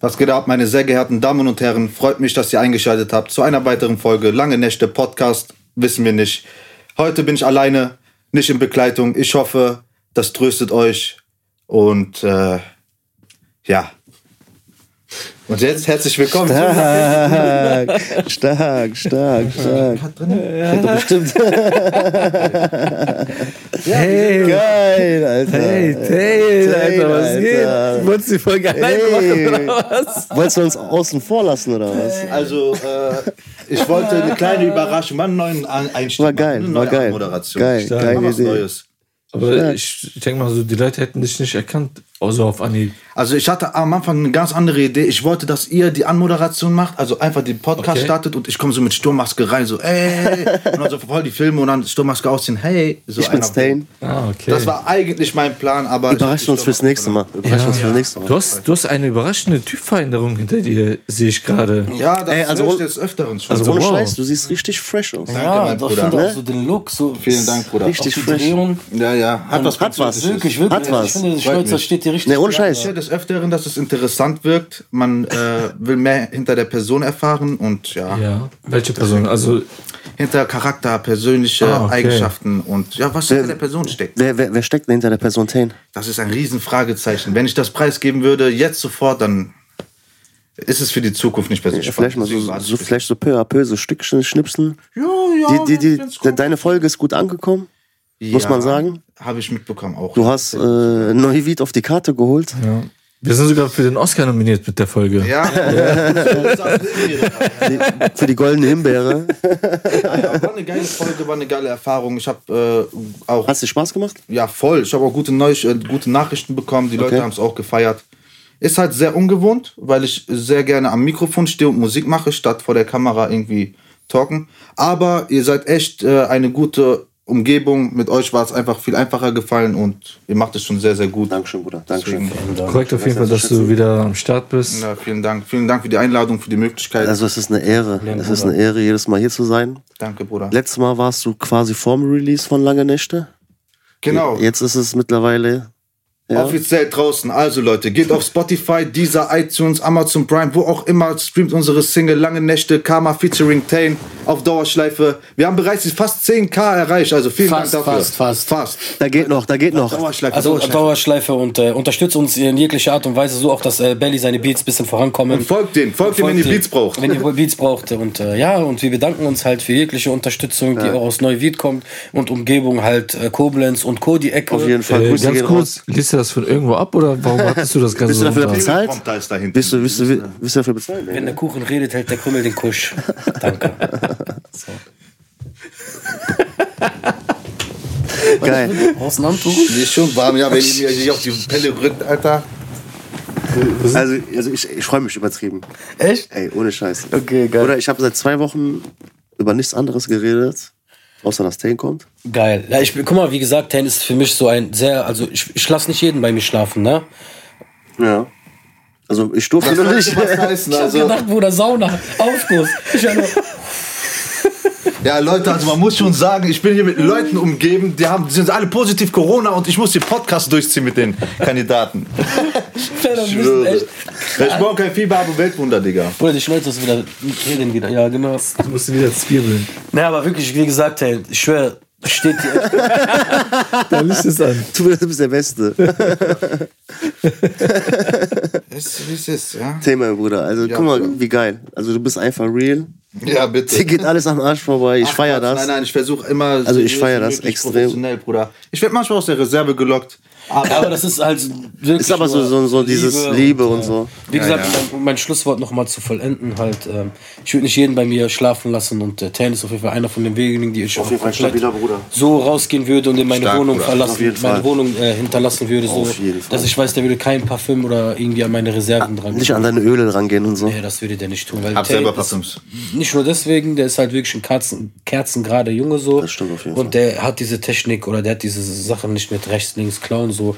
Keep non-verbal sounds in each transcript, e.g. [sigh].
Was geht ab, meine sehr geehrten Damen und Herren? Freut mich, dass ihr eingeschaltet habt zu einer weiteren Folge Lange Nächte Podcast. Wissen wir nicht. Heute bin ich alleine, nicht in Begleitung. Ich hoffe, das tröstet euch. Und äh, ja. Und jetzt herzlich willkommen. Stark, stark, stark, stark. [laughs] Ja, bestimmt. Hey, Geil, Alter. hey, Tail, Alter, was Alter. geht? Wolltest du die Folge Hey. machen oder was? Wolltest du uns außen vor lassen, oder was? Also, äh, ich wollte eine kleine Überraschung, mal einen neuen Einstieg War geil, war neue geil. Moderation. Geil, was Idee. Neues. Aber ich, ich denke mal so, die Leute hätten dich nicht erkannt, außer auf Anhieb. Also ich hatte am Anfang eine ganz andere Idee. Ich wollte, dass ihr die Anmoderation macht, also einfach den Podcast Okay. startet und ich komme so mit Sturmmaske rein, so ey, und dann so voll die Filme und dann Sturmmaske ausziehen, hey. So Ich bin einer- Stain. Ah, okay. Das war eigentlich mein Plan, aber... Überrasch ich- uns fürs nächste Mal. Überrasch uns fürs nächste Du Mal. hast, du hast eine überraschende Typveränderung hinter dir, sehe ich gerade. Ja, das Ey, also ich des Öfteren schon. Also ohne wow. Scheiß, du siehst richtig fresh aus. Danke, Ja, mein Bruder. finde auch so den Look. So Vielen Dank, Bruder. Richtig fresh. Drehung. Ja, ja, hat was Hat was. Wirklich, wirklich. Hat was. Ich finde, mich. steht dir richtig. Nee, ohne Scheiß. Ich höre des Öfteren, dass es interessant wirkt. Man äh, will mehr hinter der Person erfahren und ja, Ja. Welche Person? Also, hinter Charakter, persönliche Ah, okay. Eigenschaften und ja, was hinter der Person steckt. Wer, wer, wer steckt denn hinter der Person Tane? Das ist ein Riesenfragezeichen. Wenn ich das preisgeben würde, jetzt sofort, dann ist es für die Zukunft nicht so Ja, vielleicht mal so, so, vielleicht so peu à peu, so Stückchen schnipseln. Ja, ja, Die, die, die, deine Folge ist gut angekommen, muss Ja, man sagen. Habe ich mitbekommen auch. Du hast äh, Neuwied auf die Karte geholt. ja. Wir sind sogar für den Oscar nominiert mit der Folge. Ja, ja. [laughs] Für die goldene Himbeere. war eine geile Folge, war eine geile Erfahrung. Ich habe äh, auch Hast dir Spaß gemacht? Ja, voll. Ich habe auch gute, Neu äh, gute Nachrichten bekommen. Die Leute Okay. haben es auch gefeiert. Ist halt sehr ungewohnt, weil ich sehr gerne am Mikrofon stehe und Musik mache, statt vor der Kamera irgendwie talken. Aber ihr seid echt äh, eine gute Umgebung. Mit euch war es einfach viel einfacher gefallen und ihr macht es schon sehr, sehr gut. Dankeschön, Bruder. Dankeschön. Korrekt auf jeden Fall, dass du wieder am Start bist. Ja, vielen Dank. Vielen Dank für die Einladung, für die Möglichkeit. Also es ist eine Ehre. Es ist eine Ehre, jedes Mal hier zu sein. Danke, Bruder. Letztes Mal warst du quasi vorm Release von Lange Nächte. Genau. Jetzt ist es mittlerweile. Ja. Offiziell draußen. Also Leute, geht auf Spotify, Deezer, iTunes, Amazon Prime, wo auch immer, streamt unsere Single Lange Nächte, Karma featuring Tane auf Dauerschleife. Wir haben bereits fast 10k erreicht, also vielen Fast, Dank dafür. fast, fast. Fast. Da geht noch, da geht noch. Dauerschleife, Also Dauerschleife. Dauerschleife und äh, unterstützt uns in jeglicher Art und Weise, so auch, dass äh, Belly seine Beats ein bisschen vorankommen. Und folgt den, folgt den, wenn ihr Beats braucht. Wenn ihr Beats braucht. Und äh, ja, und wir bedanken uns halt für jegliche Unterstützung, die auch aus Neuwied kommt und Umgebung halt äh, Koblenz und Co. die Ecke. Auf jeden Fall. Äh, Grüße ganz kurz, raus. Das von irgendwo ab oder warum hattest du das [laughs] Ganze Bist du dafür so bezahlt? unter- Kommt, da ist da hinten. Bist du, bist du, bist du dafür bezahlt? Wenn der Kuchen redet, hält der Krümmel den Kusch. [laughs] Danke. So. [laughs] Geil. Brauchst du ein Handtuch? Mir ist schon warm, ja, wenn ihr mir hier auf die Pelle rückt, Alter. Also, also ich, ich freue mich übertrieben. Echt? Ey, ohne Scheiß. Okay, geil. Oder ich habe seit zwei Wochen über nichts anderes geredet, außer dass Tane kommt. Geil. Ja, ich, guck mal, wie gesagt, Ten ist für mich so ein sehr, also ich, ich lasse nicht jeden bei mir schlafen, ne? Ja. Also ich durfte noch nicht. [laughs] Was heißen, Ich hab also, gedacht, Bruder, Sauna, Aufguss. Ich war nur, ja, Leute, also man muss schon sagen, ich bin hier mit Leuten umgeben, die, haben, die sind alle positiv Corona und ich muss den Podcast durchziehen mit den Kandidaten. [laughs] Ich schwöre. echt. Ich brauche kein Fieber, aber Weltwunder, Digga. Bruder, die Schnauze ist wieder, den wieder, ja, genau. Du musst wieder zwiebeln. Naja, aber wirklich, wie gesagt, hey, ich schwöre, steht hier echt. [laughs] Da liest es an. Du bist der Beste. [laughs] Ist, wie es ist, ja? Thema, Bruder. Also Ja, guck mal, wie geil. Also du bist einfach real. Ja, bitte. Dir geht alles am Arsch vorbei. Ich Ach, feier Quatsch, das. Nein, nein, ich versuche immer. Also ich seriös feier wie das extrem. Professionell, Bruder. Ich werde manchmal aus der Reserve gelockt. Aber Aber das ist halt wirklich. Ist aber so, so, so dieses Liebe und, so. Wie gesagt, Ja, ja. um mein Schlusswort nochmal zu vollenden, halt, ähm, ich würde nicht jeden bei mir schlafen lassen und äh, Tan ist auf jeden Fall einer von den wenigen, die ich Auf jeden Fall stabiler Bruder. so rausgehen würde und in meine Stark, Wohnung Bruder. verlassen, meine Fall. Wohnung äh, hinterlassen würde, so, Auf jeden Fall. dass ich weiß, der würde kein Parfüm oder irgendwie an meine Reserven dran. Nicht an deine Öle rangehen und so. Nee, das würde der nicht tun. Weil Hab Tay selber Parfüms. Nicht nur deswegen, der ist halt wirklich ein Kerzen, kerzengerade Junge so. Das stimmt auf jeden Und der hat diese Technik oder der hat diese Sachen nicht mit rechts, links, klauen so.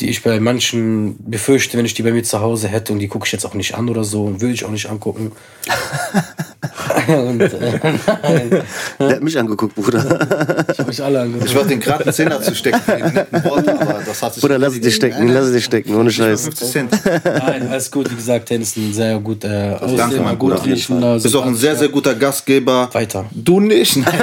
Die ich bei manchen befürchte, wenn ich die bei mir zu Hause hätte und die gucke ich jetzt auch nicht an oder so und will ich auch nicht angucken. [laughs] und, äh, nein, [laughs] Der hat mich angeguckt, Bruder. ich habe mich alle angeguckt. Ich wollte den gerade einen Zehner zu stecken aber das hat sich Bruder, lass es dich stecken, lass es dich stecken, ohne Scheiß. 50 Cent. Nein, alles gut. Wie gesagt, Tennis ist ein sehr gut äh, aussehender, mein gut Bruder. riechender. Bist auch ein sehr, sehr guter Gastgeber. Weiter. Du nicht? Nein. [laughs]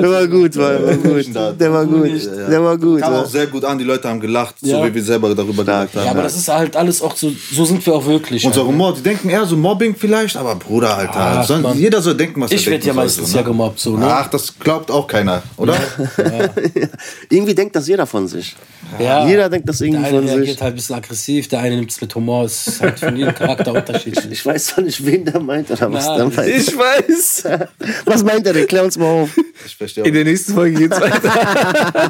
Der war gut, war, war gut. Der war gut. Der war gut. Kam ja. auch sehr gut an, die Leute haben gelacht, so Ja. wie wir selber darüber gelacht haben. Ja, aber das ist halt alles auch so, so sind wir auch wirklich. Unser halt. Humor, die denken eher so Mobbing vielleicht, aber Bruder, Alter. Ach, soll, Mann. jeder soll denken, was Ich er werde denken ja soll, meistens so, ja ne? gemobbt, so, ne? Ach, das glaubt auch keiner, oder? Irgendwie denkt das jeder von sich. Ja. Jeder denkt das Der irgendwie eine von sich. reagiert halt ein bisschen aggressiv, der eine nimmt es mit Humor, es ist halt von jedem Charakter unterschiedlich. Ich weiß zwar nicht, wen der meint oder was der meint. Ich weiß. [laughs] Was meint er denn? Klär uns mal auf. Ich verstehe In der nächsten Folge geht's [laughs] weiter.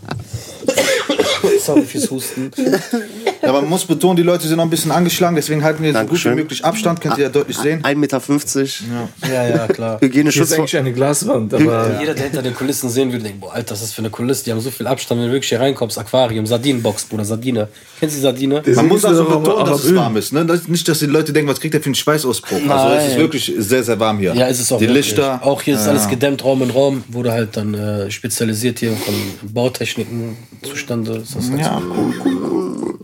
Sorry fürs Husten. Ja, aber man muss betonen, die Leute sind noch ein bisschen angeschlagen, deswegen halten wir so gut wie möglich Abstand, könnt ihr ja deutlich sehen. 1,50 Meter. Ja, ja, klar. Hier ist Hygieneschutz. eigentlich eine Glaswand, aber Jeder, der hinter den Kulissen sehen würde, denkt, boah, Alter, was ist das für eine Kulisse? Die haben so viel Abstand, wenn du wirklich hier reinkommst. Aquarium, Sardinenbox, Bruder, Sardine. Kennst du die Sardine? Man muss also betonen, dass es warm ist. Ne? Das ist nicht, dass die Leute denken, was kriegt der für einen Schweißausbruch. Also es ist Nein. wirklich sehr, sehr warm hier. Ja, ist es auch Die wirklich. Lichter. Auch hier ist ja. alles gedämmt, Raum in Raum. Wurde halt dann äh, spezialisiert hier von Bautechniken zustande. Ist das Ja, cool, cool, cool.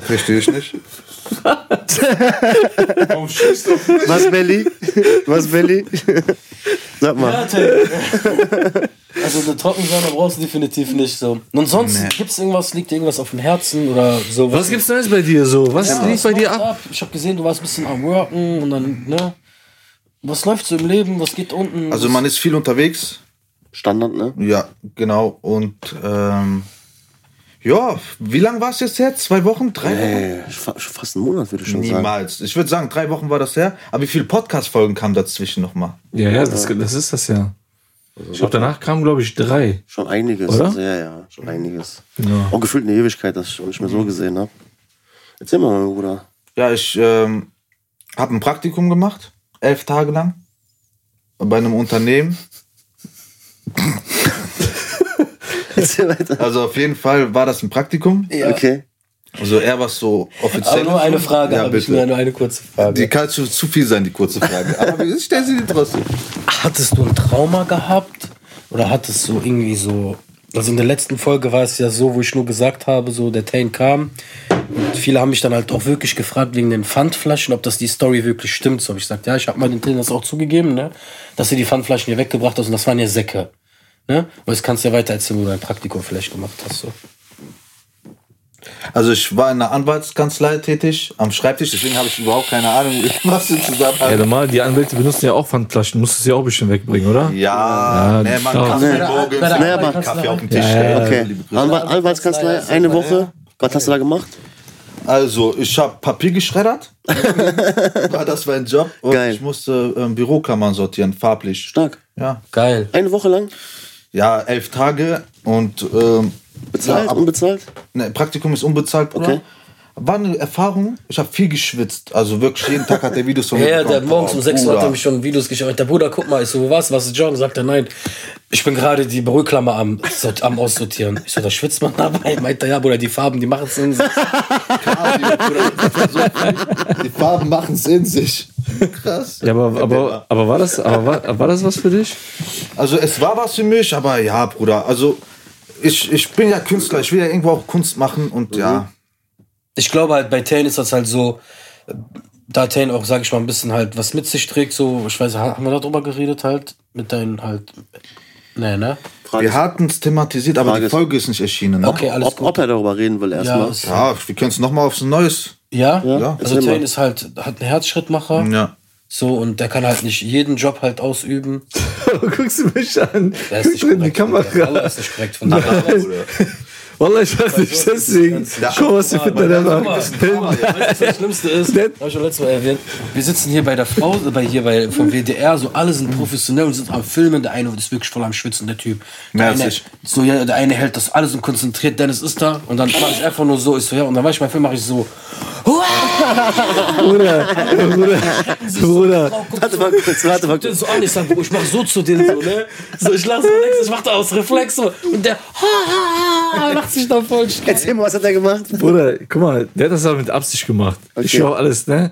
Verstehe ich nicht. [laughs] Was, Belly? Was, Belly? Sag mal. Also eine Trockensahne brauchst du definitiv nicht so. Und sonst Nee. gibt's irgendwas, liegt dir irgendwas auf dem Herzen oder so? was gibt's Neues bei dir so? Was Ja, liegt was bei dir läuft ab? Ich habe gesehen, du warst ein bisschen am Worken und dann, ne? Was läuft so im Leben? Was geht unten? Also man ist viel unterwegs. Standard, ne? Ja, genau. Und ähm, ja, wie lange war es jetzt her? Zwei Wochen? Drei Wochen? Ey, fa- fast einen Monat, würde ich schon sagen. Niemals. Ich würde sagen, drei Wochen war das her. Aber wie viele Podcast-Folgen kamen dazwischen nochmal? Ja, ja, das, das ist das ja. Ich glaube, danach kamen, glaube ich, drei. Schon einiges. Oder? Also, ja, ja, schon einiges. Genau. Auch gefühlt eine Ewigkeit, dass ich schon nicht mehr so gesehen habe. Erzähl mal, mein Bruder. Ja, ich ähm, habe ein Praktikum gemacht, elf Tage lang, bei einem Unternehmen. Also auf jeden Fall war das ein Praktikum. ja. Okay. Also er war so offiziell. Aber nur eine Frage Ja, habe ich, nur eine kurze Frage. Die kann zu, zu viel sein, die kurze Frage. Aber ich [laughs] stelle sie dir trotzdem. Hattest du ein Trauma gehabt? Oder hattest du irgendwie so. Also in der letzten Folge war es ja so, wo ich nur gesagt habe, so der Tain kam. Und viele haben mich dann halt auch wirklich gefragt wegen den Pfandflaschen, ob das die Story wirklich stimmt. So habe ich gesagt, ja, ich habe mal den Tain das auch zugegeben, ne? Dass du die Pfandflaschen hier weggebracht hast und das waren ja Säcke. Ne? Und jetzt kannst du ja weiter erzählen, wo du dein Praktikum vielleicht gemacht hast. So. Also ich war in einer Anwaltskanzlei tätig, am Schreibtisch, deswegen habe ich überhaupt keine Ahnung, [laughs] was den Ja, Zusammenhang normal, die Anwälte benutzen ja auch Pfandflaschen. Musst du sie auch ein bisschen wegbringen, oder? Ja, Ja, ne, man Bei der- morgens, der Nee, aber- Kaffee auf dem Tisch. Ja, ja, Okay. Anwaltskanzlei, eine Woche. Was hast du da gemacht? Also, ich habe Papier geschreddert. [laughs] war das mein Job. Und Geil. ich musste ähm, Büroklammern sortieren, farblich. Stark. Ja. Geil. Eine Woche lang? Ja, elf Tage und ähm, Bezahlt, ja, aber, unbezahlt? ne, Praktikum ist unbezahlt, Bruder. Okay. War eine Erfahrung. Ich habe viel geschwitzt. Also wirklich jeden Tag hat der Videos von Ja, mir [laughs] ja, der bekommen. morgens Boah, um 6 Uhr hat er mich schon Videos geschickt. Der Bruder, guck mal, ich so, wo warst du? Was ist Joggen? Sagt er, nein. Ich bin gerade die Büroklammer am, am Aussortieren. Ich so, da schwitzt man dabei. Meint er, ja, Bruder, die Farben, die machen es in sich. [laughs] Die Farben machen es in sich. Krass. Ja, aber, aber, aber, war das, aber war, war das was für dich? Also es war was für mich, aber ja, Bruder. Also ich, ich bin ja Künstler. Ich will ja irgendwo auch Kunst machen und ja. Ich glaube halt, bei Tane ist das halt so, da Tane auch, sag ich mal, ein bisschen halt was mit sich trägt, so, ich weiß, haben wir darüber geredet halt? Mit deinen halt, nee, ne? Frage Wir hatten es thematisiert, aber Frage die Folge ist nicht erschienen. Ne? Okay, alles ob, gut. ob er darüber reden will Ja, erstmal. ist, Ja, wir können es nochmal aufs Neues. ja? Ja, Also erzähl mal. Tane ist halt, hat einen Herzschrittmacher. Ja. So, und der kann halt nicht jeden Job halt ausüben. [laughs] Guckst du mich an? Der ist nicht die korrekt. Allah Kamera. ist nicht korrekt von dir. [laughs] Wallah, ich weiß nicht, deswegen. Schau, was mal, weißt du, was das Schlimmste ist, [laughs] habe ich schon letztes Mal erwähnt, wir sitzen hier bei der Frau, bei hier bei, vom WDR, so alle sind professionell und sind am Filmen, der eine ist wirklich voll am Schwitzen, der Typ. Der eine, so, ja, der eine hält das alles und konzentriert, Dennis ist da und dann mache ich einfach nur so, ich so, ja, und dann mache ich meinen Film, mache ich so! Bruder, Bruder, Bruder. Warte mal kurz, warte mal kurz. so an, ich sag, ich mach so zu denen so, ne? So, ich lasse so nichts, ich mach da aus Reflex so. Und der, ha, ha, ha, macht sich da voll steil. Erzähl mal, was hat er gemacht? Bruder, guck mal, der hat das aber mit Absicht gemacht. Ich Okay. höre alles, ne?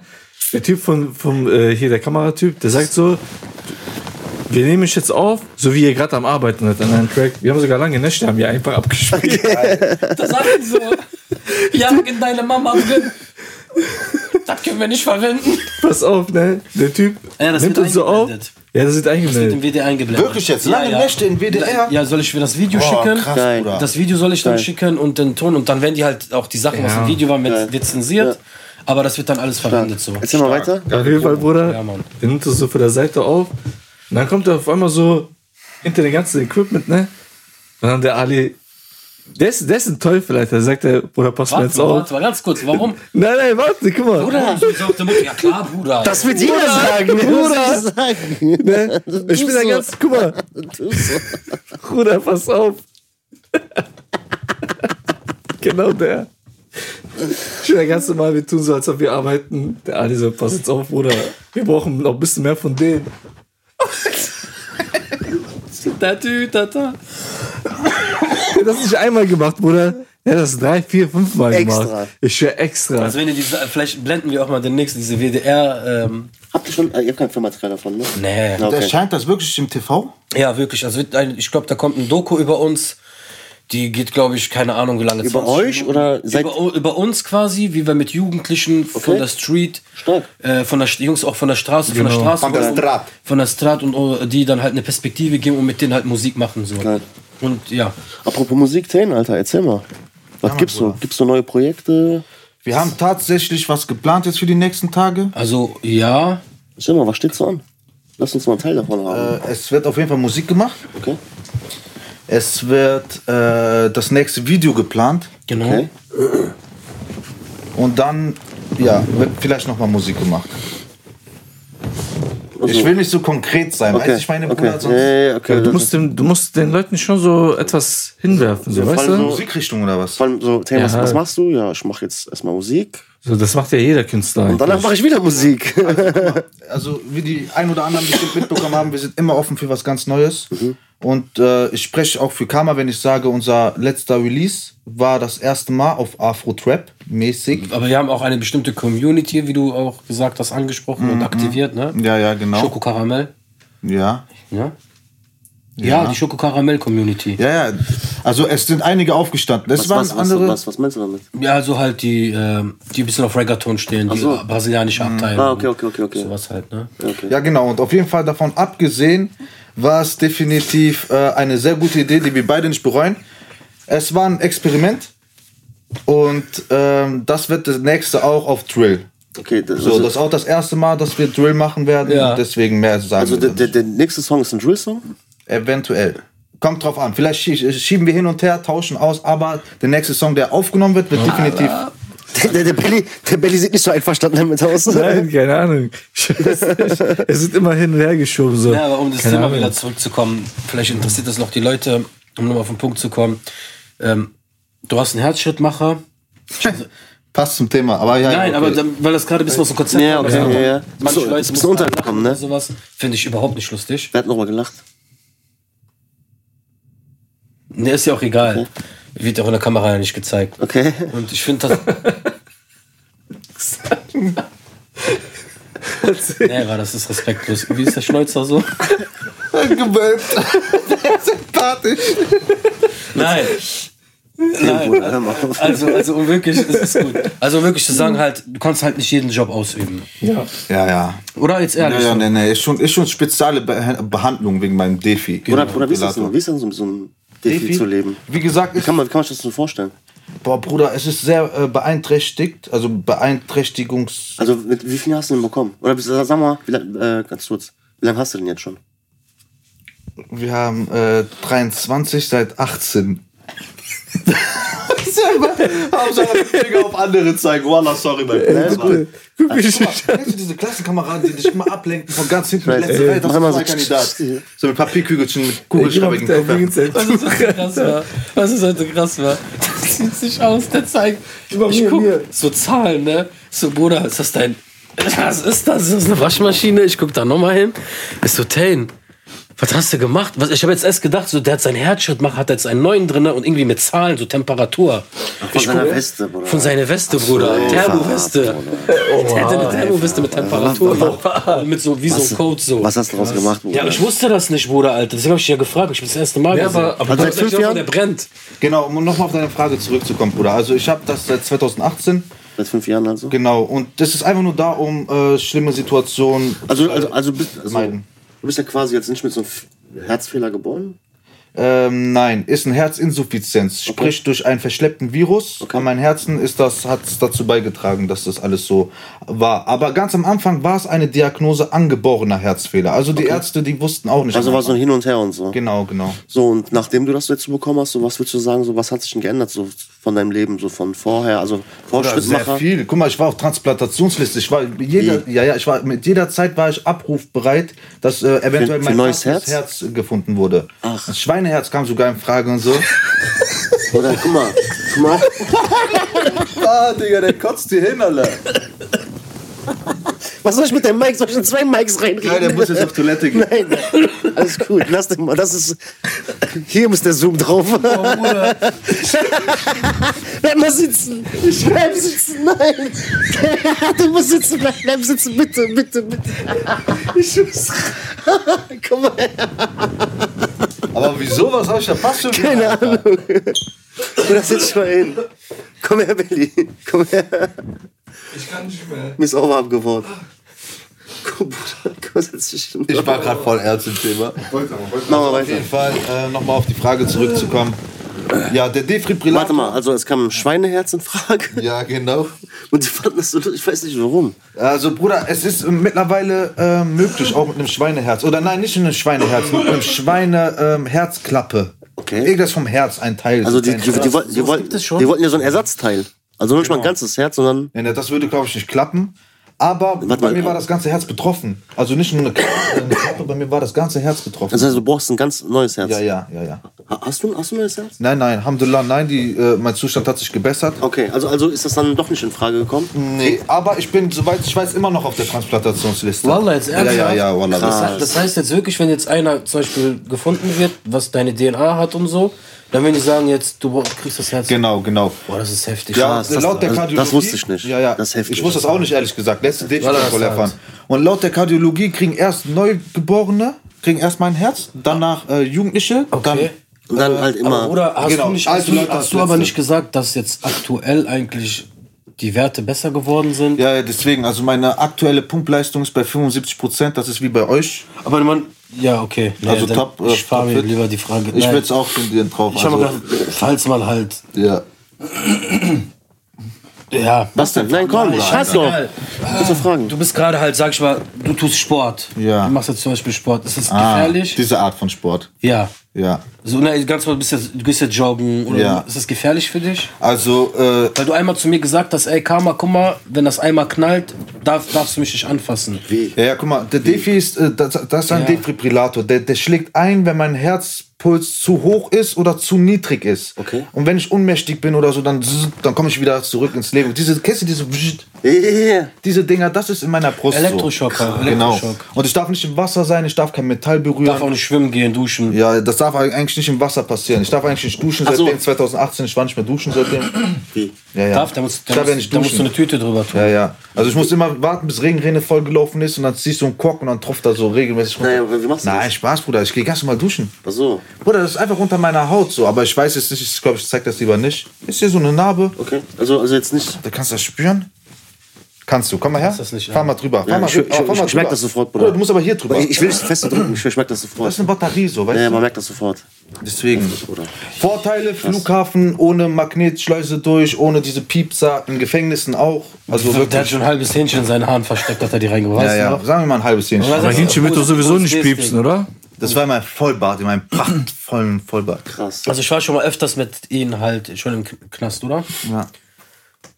Der Typ von, vom, äh, hier, der Kameratyp, der sagt so, wir nehmen mich jetzt auf, so wie ihr gerade am Arbeiten seid an einem Track. Wir haben sogar lange Nächte, haben wir einfach abgespielt. Da sagt er so, ja, in deine Mama drin. Das können wir nicht verwenden. Pass auf, ne? Der Typ Ja, das nimmt uns so auf. eingeblendet. Ja, das wird Das wird im eingeblendet. WDR eingeblendet. Wirklich jetzt? Lange Nächte in WDR? Ja, soll ich mir das Video Boah, schicken? krass, Geil. Bruder. Das Video soll ich dann Geil. schicken und den Ton und dann werden die halt auch die Sachen, was Ja. im Video wird, wird zensiert. Aber das wird dann alles verwendet so. Erzähl mal weiter. Auf jeden Fall, Bruder, Ja, Mann. der nimmt das so von der Seite auf. Und dann kommt er auf einmal so hinter dem ganzen Equipment, ne? Und dann der Ali, der ist, der ist ein Teufel, Alter. Sagt er, Bruder, pass mal Warte jetzt mal, auf. warte mal ganz kurz, warum? Nein, nein, warte, guck mal. Bruder, so sagt der Mutter, ja klar, Bruder. Das wird jeder sagen. Bruder. Das sagen. Ne? Ich bin da so. ganz, guck mal. [laughs] Bruder, pass auf. [laughs] genau der. Ich bin der ganze Mal, wir tun so, als ob wir arbeiten. Der Ali so, pass jetzt auf, Bruder. Wir brauchen noch ein bisschen mehr von denen. [laughs] Tatü, tata. Der hat das nicht einmal gemacht, Bruder. Er hat das drei, vier, fünf Mal Extra. gemacht. Ich schwör extra. Also wenn ihr diese, vielleicht blenden wir auch mal demnächst diese WDR, ähm, Habt ihr schon, äh, ihr habt kein Filmmaterial davon, ne? nee. Okay. Erscheint das wirklich im TV? Ja, wirklich. Also ich glaube, da kommt ein Doku über uns. Die geht, glaube ich, keine Ahnung, wie lange. Über 20 euch Minuten. oder seid- über, über uns quasi, wie wir mit Jugendlichen von Okay. der Street, Stark. äh, von der Jungs auch von der Straße, von der Genau. Straße, Von der und- Strat. von der Strat und äh, die dann halt eine Perspektive geben und mit denen halt Musik machen so. Geil. Und ja, Apropos Musik, Tane, Alter, erzähl mal. Was gibt's so? Gibt's so neue Projekte? Wir haben tatsächlich was geplant jetzt für die nächsten Tage. also ja, Erzähl mal, was steht so an? Lass uns mal einen Teil davon haben. Äh, es wird auf jeden Fall Musik gemacht. Okay. Es wird äh, das nächste Video geplant. genau. Okay. Und dann, ja, wird vielleicht nochmal Musik gemacht. Also, Ich will nicht so konkret sein, okay. weißt du, ich meine, okay. Bruder, sonst Ja, ja, okay. Ja, du, musst den, du musst den Leuten schon so etwas hinwerfen, so, Ja, weißt vor allem du? so- Musikrichtung oder was? Vor allem so, was, Ja. was machst du? Ja, ich mache jetzt erstmal Musik. So, das macht ja jeder Künstler. Und danach mache ich wieder Musik. Also, wie die ein oder anderen bestimmt mitbekommen haben, wir sind immer offen für was ganz Neues. Und äh, ich spreche auch für Karma, wenn ich sage, unser letzter Release war das erste Mal auf Afro-Trap mäßig. Aber wir haben auch eine bestimmte Community, wie du auch gesagt hast, angesprochen und aktiviert, ne? Ja, ja, genau. Schoko Karamell. Ja. Ja? Ja, die Schoko Karamell Community. Ja, ja. Also es sind einige aufgestanden. Es Was, waren was, was, andere. was, was meinst du damit? Ja, also halt die, ähm, die ein bisschen auf Reggaeton stehen, die so. äh, brasilianische Abteilung. Ah, okay, okay, okay, okay. Sowas halt, ne? okay. Ja, genau. Und auf jeden Fall davon abgesehen, war es definitiv äh, eine sehr gute Idee, die wir beide nicht bereuen. Es war ein Experiment. Und ähm, das wird das nächste auch auf Drill. Okay, das, So, also, das ist auch das erste Mal, dass wir Drill machen werden. Ja. Deswegen mehr sagen also wir der, der, der nächste Song ist ein Drill-Song? Eventuell. Kommt drauf an. Vielleicht schie- schieben wir hin und her, tauschen aus, aber der nächste Song, der aufgenommen wird, wird definitiv. Der, der, der, Belly, der Belly sieht nicht so einverstanden damit aus. Nein, keine Ahnung. [laughs] Es wird immer hin und her geschoben. So. Ja, aber um das Keine Thema Ahnung. wieder zurückzukommen, vielleicht interessiert das noch die Leute, um nochmal auf den Punkt zu kommen. Ähm, du hast einen Herzschrittmacher. [laughs] Passt zum Thema. Aber ja, Nein, okay. aber dann, weil das gerade ein bisschen aus dem Konzept Ja, okay, ja, ja. Manche du- Leute müssen halt untergekommen, ne? sowas. Finde ich überhaupt nicht lustig. Wer hat nochmal gelacht? Ne, ist ja auch egal. Wird auch in der Kamera ja nicht gezeigt. Okay. Und ich finde das. [laughs] nee, war das ist respektlos. Wie ist der Schnäuzer so? gewölbt. Sympathisch. Nein. Nein. Also, also wirklich, es ist gut. Also wirklich zu sagen halt, du kannst halt nicht jeden Job ausüben. Ja. Ja, ja. Oder jetzt Ja, ehrlich. ja, so. nee, nee, ist schon, ist schon spezielle Be Behandlung wegen meinem Defi. Oder, oder wie ist das denn? Wie ist das so, so ein Defi, Defi? zu leben? Wie gesagt, Wie kann man, wie kann man sich das so vorstellen? boah, Bruder, es ist sehr äh, beeinträchtigt, also Beeinträchtigungs... Also, mit wie viel hast du denn bekommen? Oder bis- sag mal, wie äh, ganz kurz, wie lange hast du denn jetzt schon? Wir haben äh, 23 seit 18. [laughs] Hauptsache Finger auf andere zeigen. Wallah, sorry, mein Bruder. Guck mich Guck mal, kennst du diese Klassenkameraden, die dich immer ablenken von ganz hinten? weiß. Letzte Ey, Reihe, das ist so mein Kandidat. So mit Papierkügelchen mit kugelschreibigen der Kopf. Was ist heute krass war? Was ist heute krass war? Das sieht sich aus, der zeigt. Ich guck, mir. so Zahlen, ne? So, Bruder, ist das dein. Was ist das? Ist das eine Waschmaschine? Ich guck da nochmal hin. Ist so, Tane, was hast du gemacht? Was, ich habe jetzt erst gedacht, so, der hat seinen Herzschritt macht, hat jetzt einen neuen drin und irgendwie mit Zahlen, so Temperatur. Von Ich seiner guck- Weste, Bruder. Von seiner Weste, Bruder. so, Thermoweste. verhaftet, [laughs] Der hatte eine Thermoweste mit Temperatur. Und mit so, wie so ein Code so. Was hast du daraus gemacht, Bruder? Ja, ich wusste das nicht, Bruder, Alter. Deswegen habe ich dich ja gefragt. Ich bin das erste Mal Ja, gesehen. aber- aber Also seit fünf Jahren, der brennt. Genau, um nochmal auf deine Frage zurückzukommen, Bruder. Also ich habe das seit 2018, Seit fünf Jahren also? genau. Und das ist einfach nur da, um äh, schlimme Situationen Also, also, also, bist, also Meiden. Du bist ja quasi jetzt nicht mit so einem Herzfehler geboren? Ähm, nein, ist eine Herzinsuffizienz. Sprich, durch einen verschleppten Virus an meinem Herzen ist das, hat es dazu beigetragen, dass das alles so war. Aber ganz am Anfang war es eine Diagnose angeborener Herzfehler. Also die Ärzte, die wussten auch nicht. Also war so ein. Hin und Her und so. Genau, genau. So, und nachdem du das jetzt bekommen hast, so, was würdest du sagen, so, was hat sich denn geändert so von deinem Leben, so von vorher, also Oder sehr Fortschrittmacher? viel. Guck mal, ich war auf Transplantationsliste. Ich war jeder, ja, ja, ich war mit jeder Zeit war ich abrufbereit, dass äh, eventuell Für- für mein neues Herz? Herz gefunden wurde. Ach. Das Schweineherz kam sogar in Frage und so. [laughs] Oder, guck mal, guck mal. [laughs] ah, Digga, der kotzt hier hin, Alter. [laughs] Was soll ich mit dem Mic? Soll ich in zwei Mics reinreden? Ja, der muss jetzt auf Toilette gehen. Nein, alles gut. Lass den mal. Das ist. Hier muss der Zoom drauf. Bleib mal sitzen. Bleib sitzen. Nein. Du musst sitzen. Bleib, bleib sitzen. Bitte, bitte, bitte. Ich muss. Komm mal her. Aber wieso? Was hab ich da passt schon wieder? Keine Ahnung. Oder sitz mal hin. Komm her, Billy. Komm her. Ich kann nicht mehr. Mir ist auch warm geworden. Komm, Bruder. Komm, setz dich hin. Ich war gerade voll ernst im Thema. Mach mal Auf weiter. jeden Fall, äh, nochmal auf die Frage zurückzukommen. Ja, der Defibrillator. Warte mal, also es kam ein Schweineherz in Frage. Ja, genau. Und die fanden das so lustig. Ich weiß nicht warum. Also Bruder, es ist äh, mittlerweile äh, möglich, auch mit einem Schweineherz. Oder nein, nicht mit einem Schweineherz, mit einem Schweine-Herzklappe. Okay. Irgendwas vom Herz, ein Teil. Also die, die, die, wollten, die, wollten, gibt es schon? die wollten ja so ein Ersatzteil. Also nicht mal ein ganzes Herz, sondern. Ja, ne, das würde, glaube ich, nicht klappen. Aber Warte bei mal. mir war das ganze Herz betroffen. Also nicht nur eine Klappe, eine Klappe bei mir war das ganze Herz betroffen. Das heißt, du brauchst ein ganz neues Herz. Ja, ja, ja, ja. Ha- Hast du, hast du ein neues Herz? Nein, nein, Alhamdulillah, nein, die, äh, mein Zustand hat sich gebessert. Okay, also, also ist das dann doch nicht in Frage gekommen? Nee, aber ich bin, soweit ich weiß, immer noch auf der Transplantationsliste. Wallah, jetzt Ja, ja, ernsthaft? ja, Wallah. Das, das heißt jetzt wirklich, wenn jetzt einer zum Beispiel gefunden wird, was deine DNA hat und so, dann wenn die sagen jetzt, du kriegst das Herz. genau, genau. Boah, das ist heftig. Ja, das- laut der also, Kardiologie. das wusste ich nicht. Ja, ja. Das ist heftig. Ich wusste das auch nicht, ehrlich gesagt. Letzte Date ich voll erfahren. Und laut der Kardiologie kriegen erst Neugeborene, kriegen erst mein Herz, danach äh, Jugendliche, Okay. Und dann halt immer. Aber Bruder, hast Genau, du, nicht, hast du, Leute hast du aber nicht gesagt, dass jetzt aktuell eigentlich die Werte besser geworden sind? Ja, ja, deswegen, also meine aktuelle Pumpleistung ist bei 75 Prozent, das ist wie bei euch. Aber man, ja, okay. Nee, Also top, äh, Ich spare mir lieber die Frage. Ich will es auch tendieren drauf. Ich habe Also, gedacht, falls mal halt. ja. [clears throat] [clears throat] Ja. Was denn? Nein, komm, doch. scheißegal. Willst du fragen? Du bist gerade halt, sag ich mal, du tust Sport. Ja. Du machst jetzt zum Beispiel Sport. Ist das Ah, gefährlich? diese Art von Sport. ja. Ja. So, na, ganz mal, du, bist jetzt, du gehst jetzt joggen. Oder Ja. Ist das gefährlich für dich? Also, äh, Weil du einmal zu mir gesagt hast, ey Karma, guck mal, wenn das einmal knallt, darf, darfst du mich nicht anfassen. Wie? ja, ja, guck mal, der Defi ist, äh, das, das ist ein Ja. Defibrillator. Der, der schlägt ein, wenn mein Herzpuls zu hoch ist oder zu niedrig ist. Okay. Und wenn ich ohnmächtig bin oder so, dann, dann komme ich wieder zurück ins Leben. Diese, du diese, ja. diese Dinger, das ist in meiner Brust Elektroschock, so. Genau. Elektroschock. Und ich darf nicht im Wasser sein, ich darf kein Metall berühren. Darf auch nicht schwimmen gehen, duschen. Ja, das darf eigentlich nicht im Wasser passieren. Ich darf eigentlich nicht duschen so. seitdem 2018. Ich war nicht mehr duschen seitdem. Wie? Ja, ja. Darf, da musst, ich da darf ja musst, da musst du eine Tüte drüber tun. Ja, ja. Also ich muss immer warten, bis Regenrinne vollgelaufen ist und dann ziehst du einen Kork und dann tropft da so regelmäßig runter. Naja, wie machst du Nein, das? Spaß, Bruder. Ich gehe ganz normal duschen. Ach so. Bruder, das ist einfach unter meiner Haut so. Aber ich weiß jetzt nicht, ich glaube, ich zeig das lieber nicht. Ist hier so eine Narbe. Okay. Also, also jetzt nicht. Da kannst du das spüren. Kannst du. Komm mal her. das nicht fahr mal drüber. Ja, fahr mal, ich- ich- oh, mal ich- ich merk drüber. das sofort, Bruder. Du musst aber hier drüber. Ich, ich will nicht fest drücken, ich merke das sofort. Das ist eine Batterie so, weißt Ja, ja, du? man merkt das sofort. Deswegen. Bruder. Vorteile, Flughafen ohne Magnetschleuse durch, ohne diese Piepser, in Gefängnissen auch. Also Der hat wirklich. schon ein halbes Hähnchen in seinen Haaren versteckt, hat er die reingebracht. Ja, ja. Sagen wir mal ein halbes Hähnchen. Aber Hähnchen wird doch sowieso nicht piepsen, oder? Das war mein Vollbart, in meinem prachtvollen Vollbart. Krass. Also ich war schon mal öfters mit ihnen halt schon im Knast, oder? Ja.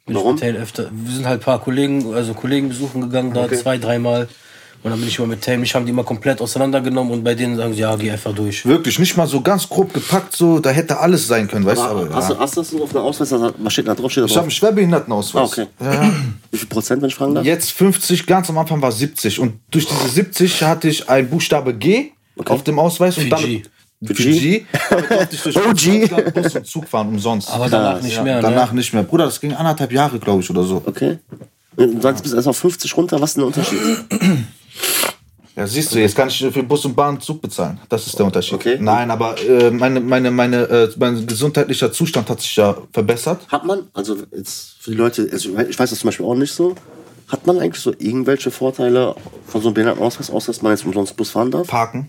Bin Warum? Ich mit öfter. Wir sind halt ein paar Kollegen, also Kollegen besuchen gegangen da, zwei, dreimal. Und dann bin ich immer mit Tay, mich haben die immer komplett auseinandergenommen und bei denen sagen sie, ja, geh einfach durch. Wirklich, nicht mal so ganz grob gepackt, so, da hätte alles sein können, weißt du? Aber Aber, hast, ja. du, hast du das so auf einer Ausweis? Was steht da drauf? Steht da Ich habe drauf? einen Schwerbehindertenausweis. Ah, okay. Ja. Wie viel Prozent, wenn ich fragen darf? Jetzt 50, ganz am Anfang war 70. Und durch diese 70 hatte ich ein Buchstabe G auf dem Ausweis. Und Fiji. G. Damit [laughs] ich durch OG. Bus und Zug fahren, umsonst. Aber danach nicht ja, mehr, danach ne? nicht mehr. Bruder, das ging anderthalb Jahre, glaube ich, oder so. Okay. Du sagst, bis erst auf 50 runter. Was ist denn der Unterschied? [clears throat] Ja, siehst du, jetzt kann ich für Bus und Bahn Zug bezahlen. Das ist der Unterschied. Okay. Nein, aber äh, meine, meine, meine, äh, mein gesundheitlicher Zustand hat sich ja verbessert. Hat man, also jetzt für die Leute, also ich weiß das zum Beispiel auch nicht so, hat man eigentlich so irgendwelche Vorteile von so einem Behindertenausweis, außer dass man jetzt umsonst Bus fahren darf? Parken.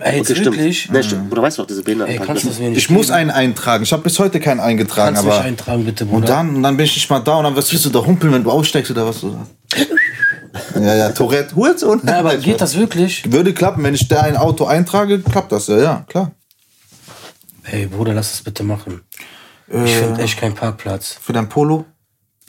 Ey, jetzt wirklich? Nee, stimmt. Oder weißt du auch, diese Ey, Behinderten. kannst du das mir nicht Ich muss einen eintragen. Ich habe bis heute keinen eingetragen. Kannst du mich aber eintragen, bitte, Bruder? Und dann, und dann bin ich nicht mal da und dann was willst du da humpeln, wenn du aussteigst oder was? [laughs] ja, ja, Tourette, Hurensohn. Ja, aber geht das wirklich? Würde klappen, wenn ich da ein Auto eintrage, klappt das ja, ja, klar. Ey, Bruder, lass das bitte machen. Ich Äh. finde echt keinen Parkplatz. Für dein Polo?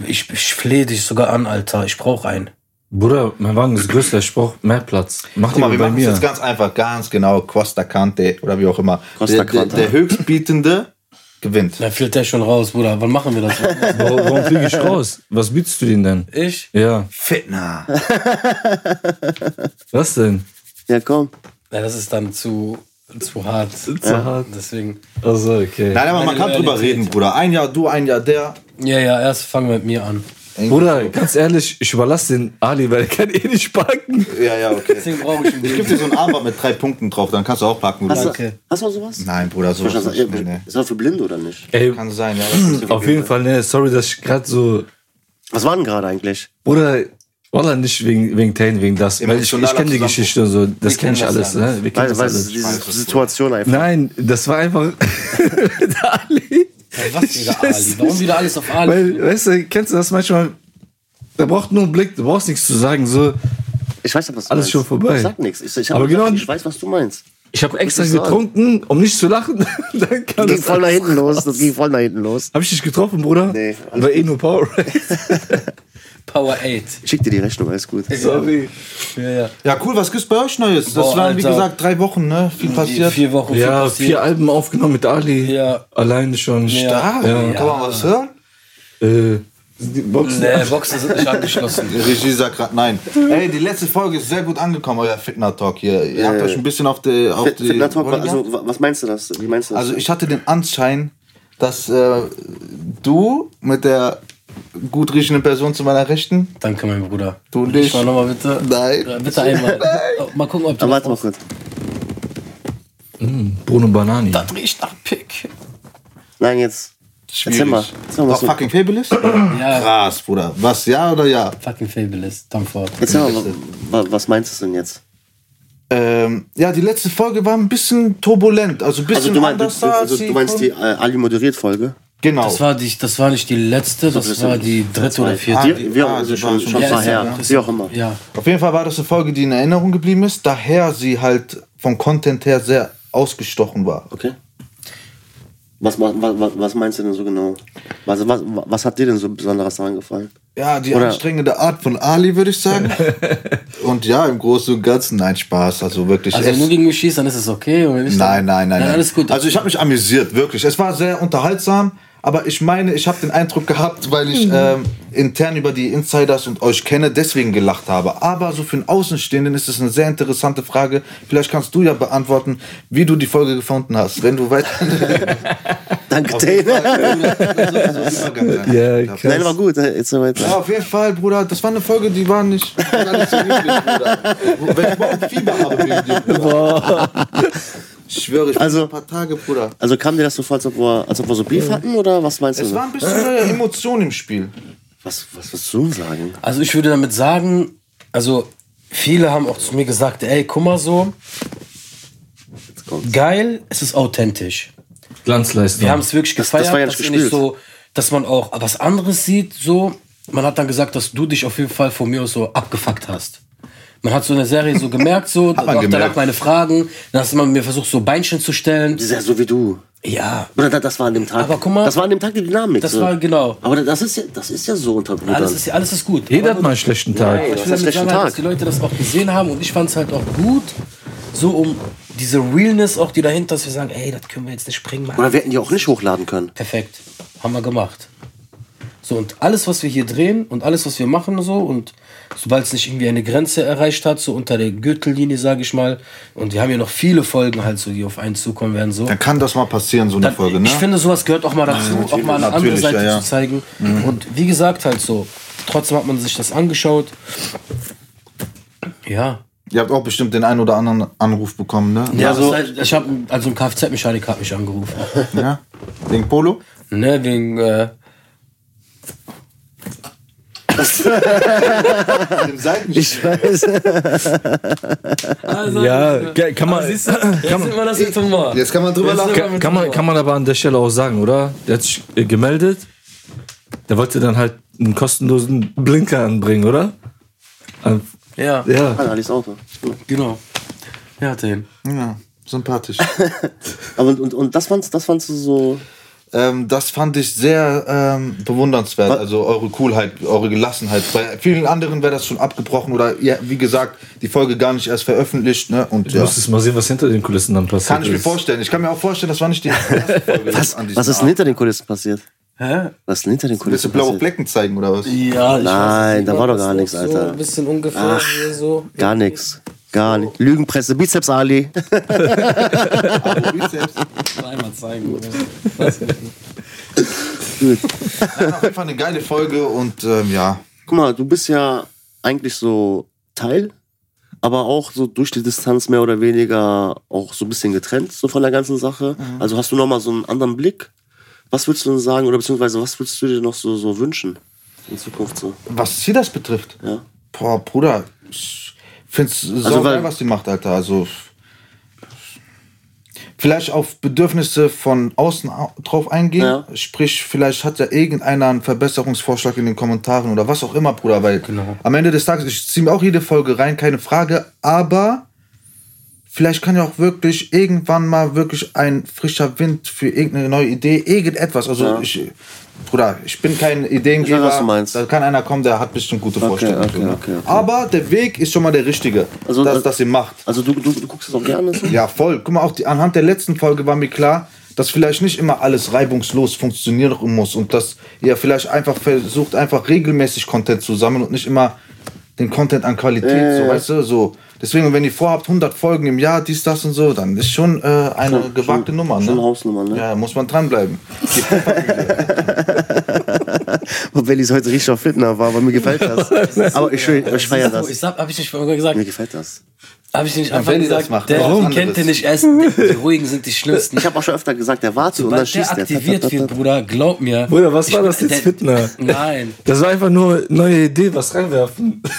Ich, ich flehe dich sogar an, Alter. Ich brauche einen. Bruder, mein Wagen ist größer, ich brauch mehr Platz. Mach Guck mal, wir bei machen es jetzt ganz einfach, ganz genau, Costa Cante oder wie auch immer. Costa der, der, der höchstbietende gewinnt. Da fällt der schon raus, Bruder. Wann machen wir das? [laughs] Warum, warum fliege ich raus? Was bietest du denen denn? ich? Ja, Fitna. [laughs] was denn? Ja, komm. Ja, das ist dann zu, zu hart. Zu hart. Deswegen. Also, okay. Nein, aber man Meine kann drüber Loyalität. reden, Bruder. Ein Jahr du, ein Jahr der. Ja, ja, erst fangen wir mit mir an. Bruder, ganz ehrlich, ich überlasse den Ali, weil er kann eh nicht parken. Ja, ja, okay. Deswegen brauche ich einen Ich gebe dir so ein Armband mit drei Punkten drauf, dann kannst du auch du Hast, du, Okay. hast du auch sowas? Nein, Bruder, so Ich ist nicht. nee. Ist das für Blinde oder nicht? Ey, Kann sein, ja. auf jeden Fall, ne, sorry, dass ich gerade so. Was war denn gerade eigentlich? Bruder, Wallah, nicht wegen, wegen Tane, wegen das. Weil ich, ich kenne die. Geschichte und so, das kenne ich alles, ne? Wir kennen das alles. diese Situation einfach. Nein, das war einfach [laughs] der Ali. Was wieder Ali? [laughs] Warum wieder alles auf Ali? Weil, weißt du, kennst du das manchmal? Der braucht nur einen Blick, du brauchst nichts zu sagen. So, Ich weiß was du Alles meinst. schon vorbei. Ich sag nichts. Ich, ich, Aber gesagt, genau- ich weiß, was du meinst. ich habe extra getrunken, um nicht zu lachen. [laughs] Dann kam ging das voll nach hinten los. Das ging voll nach hinten los. Hab ich dich getroffen, Bruder? Nee, alles War eh nur Power. [laughs] Power 8. Ich schick dir die Rechnung, alles gut. Sorry. Ja, ja. Ja, cool, was gibt's bei euch Neues? Das Boah, waren, wie Alter. gesagt, drei Wochen, ne? Viel passiert. Vier Wochen. Ja, passiert. vier Alben aufgenommen mit Ali. Ja. Alleine schon. Ja. Ah, Ja. kann man was hören? Äh, die Boxen. Nee, Boxen sind nicht angeschlossen. Die [laughs] Regie sagt gerade nein. Ey, die letzte Folge ist sehr gut angekommen, euer Fitner-Talk hier. Ihr habt euch ein bisschen auf die... Auf Fit- die Fitner Talk, also, wa- was meinst du das? Wie meinst du das? Also ich hatte den Anschein, dass äh, du mit der gut riechenden Person zu meiner Rechten, Danke, mein Bruder. Du Ich nicht. mal nochmal bitte. Nein. Ja, bitte einmal. [laughs] Oh, Mal gucken, ob du. Aber warte mal kurz. Bruno Banani. Das riecht nach Pick. Nein, jetzt. Erzähl mal. Erzähl mal, du, fucking Fabulous? Ja, Krass, Bruder. Was, ja oder ja? fucking Fabulous. Tom Ford. erzähl mal wa- wa- was meinst du denn jetzt? Ähm, ja, die letzte Folge war ein bisschen turbulent, also ein bisschen Also du, mein, du, anders du, als also, du meinst die äh, Ali moderiert Folge? Genau. Das war, die, das war nicht die letzte, das war die dritte oder vierte. Die, wir Ah, also die schon, schon Ja, her. Wie auch immer. Ja. Auf jeden Fall war das eine Folge, die in Erinnerung geblieben ist, daher sie halt vom Content her sehr ausgestochen war. Okay. Was, was, was, was meinst du denn so genau? Also, was, was hat dir denn so besonderes daran gefallen? Ja, die Oder- anstrengende Art von Ali, würde ich sagen. [laughs] und ja, im Großen und Ganzen, nein, Spaß. Also wirklich. Also, wenn du gegen mich schießt, dann ist es okay. Und wenn ich nein, nein, nein, nein. Alles gut. Also ich habe mich amüsiert, wirklich. Es war sehr unterhaltsam, aber ich meine, ich habe den Eindruck gehabt, weil ich ähm, intern über die Insiders und euch kenne, deswegen gelacht habe. Aber so für einen Außenstehenden ist es eine sehr interessante Frage. Vielleicht kannst du ja beantworten, wie du die Folge gefunden hast. Wenn du weiter... [laughs] Danke, Taylor. Ja, krass. Nein, war gut. Jetzt so weiter. Ja, auf jeden Fall, Bruder. Das war eine Folge, die war nicht, war nicht so üblich, Bruder. Wenn ich überhaupt Fieber habe wegen dir, Bruder. Ich schwöre, ich bin Also- ein paar Tage, Bruder. Also kam dir das so vor, als ob wir, als ob wir so Beef hatten oder was meinst du? Es war ein bisschen äh, Emotion im Spiel. was, was willst du sagen? Also ich würde damit sagen, also viele haben auch zu mir gesagt, ey, guck mal so, Jetzt kommt's. geil, es ist authentisch. Glanzleistung. Wir haben es wirklich Das- gefeiert, das war ja nicht dass nicht so, dass man auch was anderes sieht, so. Man hat dann gesagt, dass du dich auf jeden Fall von mir aus so abgefuckt hast. Man hat so eine Serie so gemerkt, so, [laughs] man auch danach meine Fragen, dann hast du mal mir versucht, so Beinchen zu stellen. Die ist ja so wie du. Ja. Oder da- das war an dem Tag. Aber guck mal, das war an dem Tag die Dynamik. Das so. war genau. Aber das ist ja, das ist ja so unter Brüdern. Alles ist, alles ist gut. Jeder hat mal einen schlechten Tag. Ich das will damit schlechten sagen, Tag. dass die Leute das auch gesehen haben und ich fand es halt auch gut, so um diese Realness auch, die dahinter ist, wir sagen, ey, das können wir jetzt nicht springen. Mann. Oder wir hätten die auch nicht hochladen können. Perfekt. Haben wir gemacht. So, und alles, was wir hier drehen und alles, was wir machen, so, und sobald es nicht irgendwie eine Grenze erreicht hat, so unter der Gürtellinie, sage ich mal, und wir haben ja noch viele Folgen halt so, die auf einen zukommen werden, so. Dann kann das mal passieren, so eine Dann, Folge, ne? Ich finde, sowas gehört auch mal dazu, auch mal eine andere Seite ja, ja. zu zeigen. Und wie gesagt, halt so, trotzdem hat man sich das angeschaut. Ja. Ihr habt auch bestimmt den einen oder anderen Anruf bekommen, ne? Ja, Also- heißt, ich habe also ein Kfz-Mechaniker hat mich angerufen. Ja? Wegen Polo? ne, wegen äh, Ich weiß. also, Ja, ge- kann man, Siehst du, jetzt sieht man das jetzt mal. Jetzt kann man drüber Jetzt lachen. kann, kann, man, kann man aber an der Stelle auch sagen, oder? Der hat sich äh, gemeldet. Der wollte dann halt einen kostenlosen Blinker anbringen, oder? An- Ja, Ja. An Alis Auto. genau. Ja, den. Ja, sympathisch. [laughs] Aber und, und, und das fandst, das fandst du so. Ähm, das fand ich sehr ähm, bewundernswert. Also eure Coolheit, eure Gelassenheit. Bei vielen anderen wäre das schon abgebrochen oder ja, wie gesagt, die Folge gar nicht erst veröffentlicht. Ne? Und Du ja, musstest mal sehen, was hinter den Kulissen dann passiert kann ich mir ist. vorstellen. Ich kann mir auch vorstellen, das war nicht die erste Folge. [laughs] Was, was ist denn hinter den Kulissen passiert? Hä? Was ist denn hinter den Willst du Kulissen blaue? Flecken zeigen oder was? Ja, ich Nein, nicht, da war doch gar nichts, so Alter. Ein bisschen ungefähr hier so. Gar nichts. Gar nicht. Lügenpresse, Bizeps Ali. [laughs] Einmal zeigen. Oder? Ja, auf jeden Fall eine geile Folge und ähm, ja. Guck mal, du bist ja eigentlich so Teil, aber auch so durch die Distanz mehr oder weniger auch so ein bisschen getrennt so von der ganzen Sache. Also hast du nochmal so einen anderen Blick. Was würdest du denn sagen oder beziehungsweise was würdest du dir noch so, so wünschen in Zukunft so? Was hier das betrifft, Ja. boah, Bruder, ich find's so Also, geil, was die macht, Alter. Also vielleicht auf Bedürfnisse von außen au- drauf eingehen. Ja. Sprich, vielleicht hat ja irgendeiner einen Verbesserungsvorschlag in den Kommentaren oder was auch immer, Bruder. Weil Genau. am Ende des Tages, ich ziehe mir auch jede Folge rein, keine Frage, aber vielleicht kann ja auch wirklich irgendwann mal wirklich ein frischer Wind für irgendeine neue Idee, irgendetwas. Also Ja. ich, Bruder, ich bin kein Ideengeber. Ich weiß, was du meinst. Da kann einer kommen, der hat bestimmt gute Vorstellungen. okay, ne? okay, okay. Aber der Weg ist schon mal der richtige, Also, dass äh, das ihr macht. Also du, du, du guckst das auch gerne so? Ja, voll. Guck mal, auch die, anhand der letzten Folge war mir klar, dass vielleicht nicht immer alles reibungslos funktionieren muss und dass ihr vielleicht einfach versucht, einfach regelmäßig Content zu sammeln und nicht immer den Content an Qualität, so, weißt du, so. Deswegen, wenn ihr vorhabt, 100 Folgen im Jahr, dies, das und so, dann ist schon äh, eine Schon- gewagte schon- Nummer, ne? schon eine Hausnummer, ne? Ja, muss man dranbleiben. Und Belly ist heute richtig auf Fitner war, aber mir gefällt das. [laughs] aber ich, schwör, ich feiere das. Ich sag, hab ich nicht vorher gesagt. Mir gefällt das. Hab ich nicht einfach gesagt. macht, der warum? kennt den nicht erst. Die [laughs] ruhigen sind die schlimmsten. Ich habe auch schon öfter gesagt, der wartet und dann schießt der. aktiviert wird, Bruder, glaub mir. Bruder, was Ich- war das jetzt, der- Fitner? Nein. Das war einfach nur eine neue Idee, was reinwerfen. [laughs]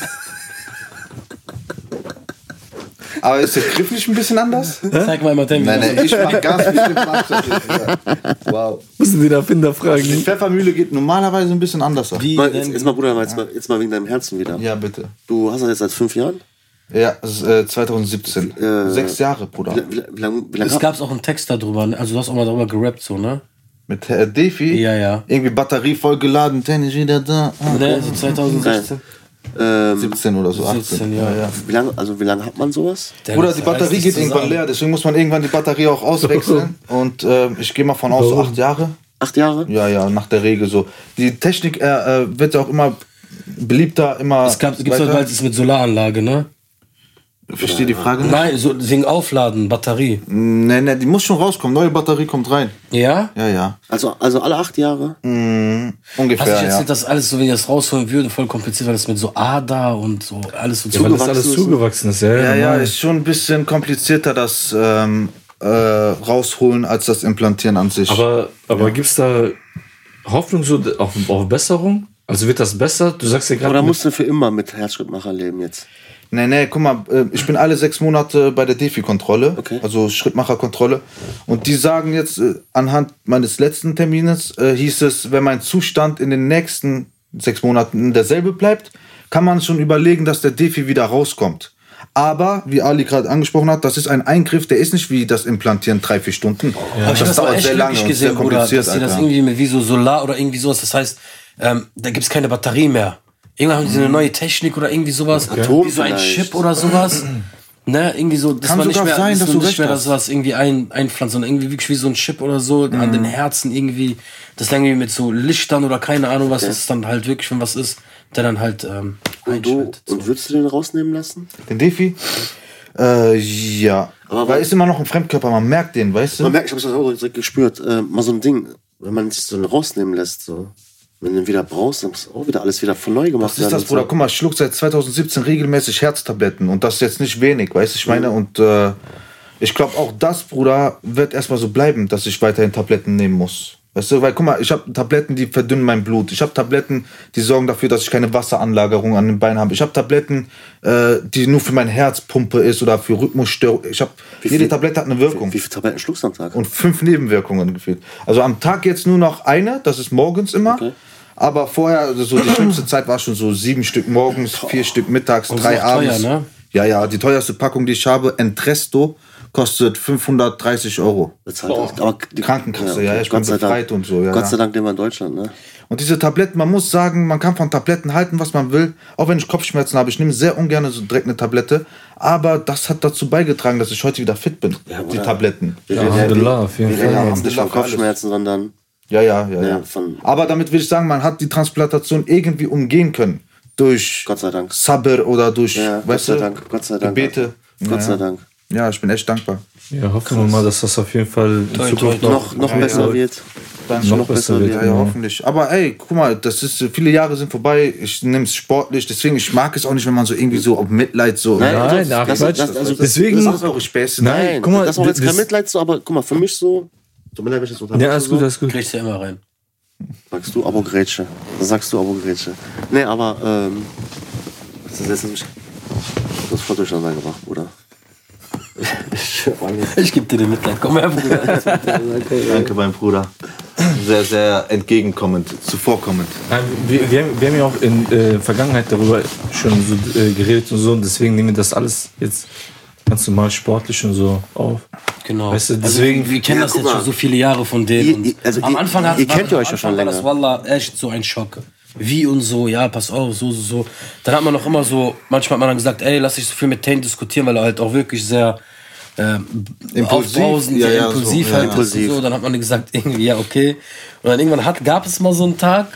Aber ist der Griff nicht ein bisschen anders? Zeig mal mal Tempo. Nein, nein, ich mach ganz bestimmt. Ja. Wow. Müssen die da Finder Die fragen. Pfeffermühle geht normalerweise ein bisschen anders. ab. Wie Mal, jetzt, jetzt mal, Bruder, jetzt mal, jetzt mal wegen deinem Herzen wieder. Ja, bitte. Du hast das jetzt seit fünf Jahren? Ja, es ist, äh, 2017. Äh, Sechs Jahre, Bruder. Wie, wie, lange wie lang Es gab auch einen Text darüber. ne? Also du hast auch mal darüber gerappt, so, ne? Mit äh, Defi. Ja, ja. Irgendwie Batterie vollgeladen, Tennis wieder da. Ah, Ne, so 2016. ähm, 17 oder so, 18. 17, ja, ja. wie lange, also wie lange hat man sowas? Der reißt die Batterie geht zusammen. irgendwann leer, deswegen muss man irgendwann die Batterie auch auswechseln. [laughs] Und äh, ich gehe mal von aus, so acht Jahre. Acht Jahre? Ja, ja, nach der Regel so. Die Technik äh, äh, wird ja auch immer beliebter, immer. Es bald das mit Solaranlage, ne? Verstehe die Frage nicht. Nein, so wegen Aufladen, Batterie. Nee, nee, die muss schon rauskommen. Neue Batterie kommt rein. Ja? Ja, ja. Also, also alle acht Jahre? Mhm, ungefähr. Also ich jetzt ja. nicht, das alles so, wenn ich das rausholen würde, voll kompliziert, weil das mit so Ader und so alles so Ja, weil das Zugewachsen alles ist. zugewachsen ist, ja. Ja, ja, ist schon ein bisschen komplizierter, das ähm, äh, rausholen, als das Implantieren an sich. Aber, aber gibt's da Hoffnung so auf, auf Besserung? Also wird das besser? Du sagst ja Oder gerade. musst du für immer mit Herzschrittmacher leben jetzt? Nee, nee, guck mal, äh, ich bin alle sechs Monate bei der Defi-Kontrolle, Okay. also Schrittmacherkontrolle. Und die sagen jetzt, äh, anhand meines letzten Termines, äh, hieß es, wenn mein Zustand in den nächsten sechs Monaten derselbe bleibt, kann man schon überlegen, dass der Defi wieder rauskommt. Aber, wie Ali gerade angesprochen hat, das ist ein Eingriff, der ist nicht wie das Implantieren drei, vier Stunden. Habe das aber echt wirklich und gesehen, Bruder, dass sie das irgendwie mit wie so Solar oder irgendwie sowas, das heißt, ähm, da gibt's keine Batterie mehr. Irgendwann haben sie eine neue Technik oder irgendwie sowas, Atom wie so ein vielleicht. Chip oder sowas. [clears throat] Ne, irgendwie so, das Kann war nicht sogar mehr, sein, das dass du nicht recht mehr, hast. dass was irgendwie ein, einpflanzt, sondern irgendwie wirklich wie so ein Chip oder so an den Herzen irgendwie, das dann irgendwie mit so Lichtern oder keine Ahnung was, das ist dann halt wirklich, wenn was ist, der dann halt ähm, Und, du, einschaltet. So. und würdest du den rausnehmen lassen? Den Defi? Äh, ja. Aber Weil wa- ist immer noch ein Fremdkörper, man merkt den, weißt du? Man merkt, ich habe das auch direkt gespürt. Äh, mal so ein Ding, wenn man sich so rausnehmen lässt, so. Wenn du wieder brauchst, dann muss auch wieder alles wieder von neu gemacht Was ist das, Bruder? so. Guck mal, ich schluck seit 2017 regelmäßig Herztabletten und das ist jetzt nicht wenig, weißt du, ich meine, und äh, ich glaube auch das, Bruder, wird erstmal so bleiben, dass ich weiterhin Tabletten nehmen muss. Weißt du, weil guck mal, ich habe Tabletten, die verdünnen mein Blut. Ich habe Tabletten, die sorgen dafür, dass ich keine Wasseranlagerung an den Beinen habe. Ich habe Tabletten, äh, die nur für mein Herzpumpe ist oder für Rhythmusstörung. Ich habe jede Tablette hat eine Wirkung Wie viele Tabletten schluckst du am Tag? und fünf Nebenwirkungen gefühlt. Also am Tag jetzt nur noch eine, das ist morgens immer. Okay. Aber vorher, also so die schlimmste [clears throat] Zeit war schon so sieben Stück morgens, vier Stück mittags, Und drei ist auch teuer, abends. ne? Ja, ja, die teuerste Packung, die ich habe, Entresto, kostet 530 Euro. Bezahlt das. Aber die Krankenkasse, ja, ich bin Gott sei befreit Dank. und so, ja, Gott ja. sei Dank leben wir in Deutschland, ne? Und diese Tabletten, man muss sagen, man kann von Tabletten halten, was man will. Auch wenn ich Kopfschmerzen habe, ich nehme sehr ungern so direkt eine Tablette. Aber das hat dazu beigetragen, dass ich heute wieder fit bin. die Bruder. Tabletten. Ja, reden Alhamdulillah, auf jeden wir Fall. reden Ja, jetzt nicht von Alhamdulillah für alles. Kopfschmerzen, sondern Ja, ja, ja, Ja, ja. von- Aber damit will ich sagen, man hat die Transplantation irgendwie umgehen können. Durch Gott sei Dank. Sabr oder durch, Ja, Gott weißt sei du, Dank, Gott sei Dank. Gebete. Gott sei Ja. Dank. Ja, ich bin echt dankbar. Ja, hoffen wir mal, dass das auf jeden Fall in Zukunft noch, Noch, noch besser ja. wird. Danke. noch besser wird. Ja, ja, hoffentlich. Aber ey, guck mal, das ist, viele Jahre sind vorbei. Ich nehme es sportlich, deswegen, ich mag es auch nicht, wenn man so irgendwie so auf Mitleid so. Nein, Nein, das- ach, das- das- also das- Deswegen, das ist eure Späße. Nein, Nein, guck mal, das ist auch jetzt kein Mitleid so, aber guck mal, für mich so. Wenn ich das unterbreche. ja, alles gut, alles gut. Kriegst du ja immer rein. Sagst du Abo-Grätsche. Sagst du Abo-Grätsche. Nee, aber, ähm. Das ist jetzt nicht. Du hast voll durcheinander gebracht, Bruder. [laughs] Ich geb dir den Mitleid. Komm her, Bruder. [laughs] Danke, mein Bruder. Sehr, sehr entgegenkommend, zuvorkommend. Nein, wir, wir, haben, wir haben ja auch in äh, Vergangenheit darüber schon so äh, geredet und so, und deswegen nehmen wir das alles jetzt ganz normal sportlich und so auf. Genau. Weißt du, also, deswegen- wir, wir kennen Ja, das jetzt mal. schon so viele Jahre von denen. Ihr- ihr- also am ihr- Anfang hat ihr kennt am euch ja schon war Das länger. Wallah echt so ein Schock. Wie und so, ja, pass auf, so, so, so. Dann hat man auch immer so, manchmal hat man dann gesagt, ey, lass dich so viel mit Tane diskutieren, weil er halt auch wirklich sehr ähm, Impulsiv, aufbrausend, ja, sehr ja, impulsiv so, halt ja. ist und so. Dann hat man gesagt, irgendwie, ja, okay. Und dann irgendwann hat, gab es mal so einen Tag,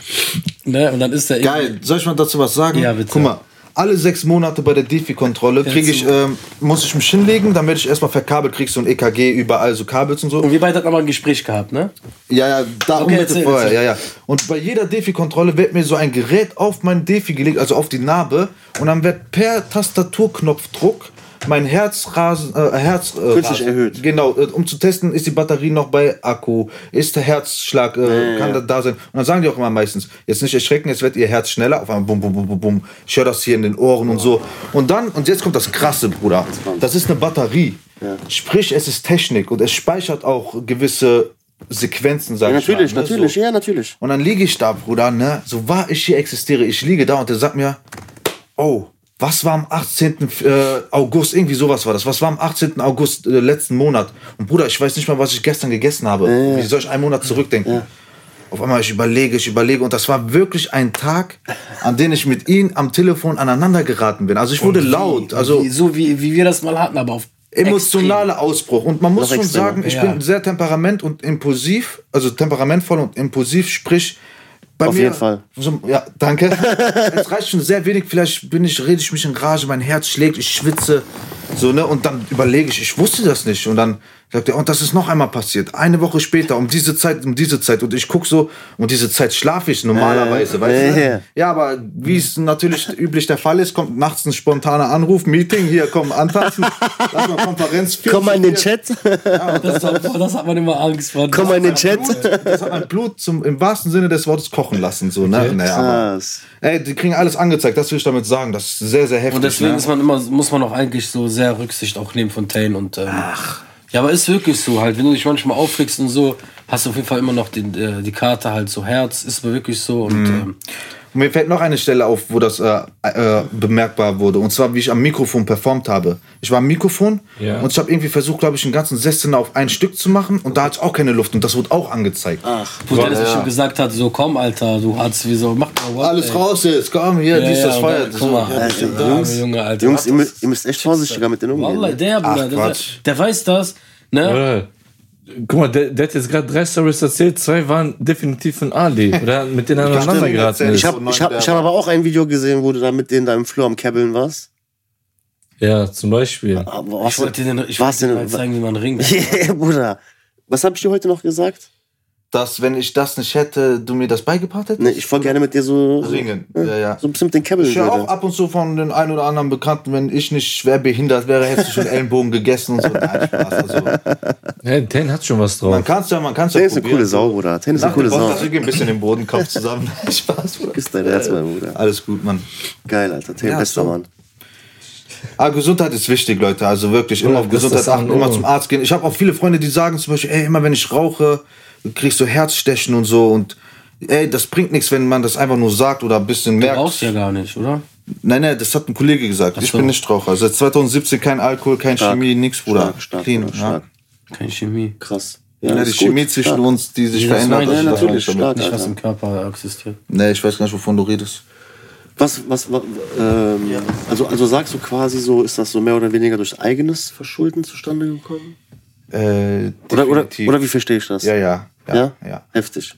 ne, und dann ist der Geil, soll ich mal dazu was sagen? Ja, bitte. Guck mal, alle sechs Monate bei der Defi-Kontrolle kriege ich, ähm, muss ich mich hinlegen, dann werde ich erstmal verkabelt, kriegst du ein EKG, überall so Kabels und so. Und wir beide hatten mal ein Gespräch gehabt, ne? Ja, ja, da okay, erzähl, vorher, erzähl. ja, ja. Und bei jeder Defi-Kontrolle wird mir so ein Gerät auf mein Defi gelegt, also auf die Narbe, und dann wird per Tastaturknopfdruck mein Herzrasen, äh, Herz, äh, Künstlich Rasen- erhöht. Genau, äh, um zu testen, ist die Batterie noch bei Akku, ist der Herzschlag, äh, kann da da sein. Und dann sagen die auch immer meistens, jetzt nicht erschrecken, jetzt wird ihr Herz schneller, auf einmal bum, bum, bum, bum, bum. Ich höre das hier in den Ohren und so. Und dann, und jetzt kommt das Krasse, Bruder. Das ist eine Batterie. Sprich, es ist Technik und es speichert auch gewisse Sequenzen, sag Ja, ich mal. natürlich, ne, natürlich, So. ja, natürlich. Und dann liege ich da, Bruder, ne? So wahr ich hier existiere. Ich liege da und der sagt mir, oh, was war am 18. äh, August? Irgendwie sowas war das. Was war am 18. August äh, letzten Monat? Und Bruder, ich weiß nicht mal, was ich gestern gegessen habe. Wie soll ich einen Monat zurückdenken? Auf einmal, ich überlege, ich überlege. Und das war wirklich ein Tag, an dem ich mit ihm am Telefon aneinander geraten bin. Also ich wurde laut. Also wie, so wie, wie wir das mal hatten, aber auf emotionaler Ausbruch. Und man muss Noch schon extremer. sagen, ich Ja. bin sehr temperament und impulsiv, also temperamentvoll und impulsiv, sprich bei Auf mir. jeden Fall. So, ja, danke. [laughs] es reicht schon sehr wenig, vielleicht bin ich, rede ich mich in Rage, mein Herz schlägt, ich schwitze. So, ne? Und dann überlege ich, ich wusste das nicht. Und dann sagt er, und das ist noch einmal passiert. Eine Woche später, um diese Zeit, um diese Zeit. Und ich guck so, um diese Zeit schlafe ich normalerweise, weißt du? ja. Ja, aber wie es natürlich [laughs] üblich der Fall ist, kommt nachts ein spontaner Anruf, Meeting, hier, komm, antanzen, [laughs] lass mal Konferenz führen. Komm mal in den Chat. [laughs] Das, das hat man immer Angst vor. Komm mal in den Chat. Blut, das hat mein Blut zum, im wahrsten Sinne des Wortes kochen lassen. So, ne? Naja, aber, ey, die kriegen alles angezeigt, das will ich damit sagen. Das ist sehr, sehr heftig. Und deswegen ne? ist man immer, muss man auch eigentlich so sehr Rücksicht auch nehmen von Tane und ähm, ja, aber ist wirklich so halt, wenn du dich manchmal aufregst und so, hast du auf jeden Fall immer noch den, äh, die Karte halt so Herz, ist aber wirklich so und Mhm. ähm, Und mir fällt noch eine Stelle auf, wo das äh, äh, bemerkbar wurde. Und zwar, wie ich am Mikrofon performt habe. Ich war am Mikrofon Ja. und ich habe irgendwie versucht, glaube ich, einen ganzen 16er auf ein Stück zu machen. Und da hatte ich auch keine Luft. Und das wurde auch angezeigt. Ach, Wo Dennis bestimmt gesagt hat, so komm, Alter, du hast wie so, mach mal was. Alles ey. raus jetzt, komm, hier, dies, das und Feuer. dann, Guck mal, ja, Jungs, Alter. Jungs, ihr, mü- das. ihr müsst echt vorsichtiger mit den umgehen. Wallah, ne? der, Bruder, der, der weiß das, ne? Oder, guck mal, der, der hat jetzt gerade drei Stories erzählt, zwei waren definitiv von Ali. [laughs] Oder mit denen er aneinander geraten ist. Ich habe ich hab, ich hab aber auch ein Video gesehen, wo du da mit denen da im Flur am Kebbeln warst. Ja, zum Beispiel. Aber Ich was, wollte dir, ich was wollte dir mal zeigen, wie man ringt. [laughs] Yeah, Bruder. Was habe ich dir heute noch gesagt? Dass, wenn ich das nicht hätte, du mir das beigebracht hättest? Ne, ich voll gerne mit dir so. Ringen. Ja, ja. So ein bisschen mit den Kebbeln Ich höre auch ab und zu von den ein oder anderen Bekannten, wenn ich nicht schwer behindert wäre, hättest du schon [laughs] Ellenbogen gegessen und so. Nein, Spaß. Also, Ja, Ten hat schon was man drauf. kann es ja, man kann es ja Tennis ist eine coole Sau, Bruder. Tennis ist Nach eine coole Sau. Gehen ein bisschen den Bodenkampf zusammen. [laughs] Spaß, Bruder. Küss dein Herz, mein Bruder. Alles gut, Mann. Geil, Alter. Tennis, Ja, bester so. Mann. Aber Gesundheit ist wichtig, Leute. Also wirklich immer Ja, auf Gesundheit achten, immer zum Arzt gehen. Ich habe auch viele Freunde, die sagen zum Beispiel, ey, immer wenn ich rauche, kriegst du Herzstechen und so. Und ey, das bringt nichts, wenn man das einfach nur sagt oder ein bisschen Du merkt. brauchst ja gar nicht, oder? Nein, nein, das hat ein Kollege gesagt. Ich so. bin nicht Raucher. Seit 2017 kein Alkohol, kein Chemie, nix, Bruder. Stark, stark, Clean, Bruder, stark. Keine Chemie. Krass. Ja, ja, die ist gut. Chemie zwischen Stark. uns, die sich Ja, das verändert. ich, ja, meine natürlich, ich stark. Nicht, was im Körper existiert. Nee, ich weiß gar nicht, wovon du redest. Was, was, was ähm, also, also sagst du quasi so, ist das so mehr oder weniger durch eigenes Verschulden zustande gekommen? Äh, Oder, oder, oder wie verstehe ich das? Ja, ja. Ja, Ja? ja. Heftig.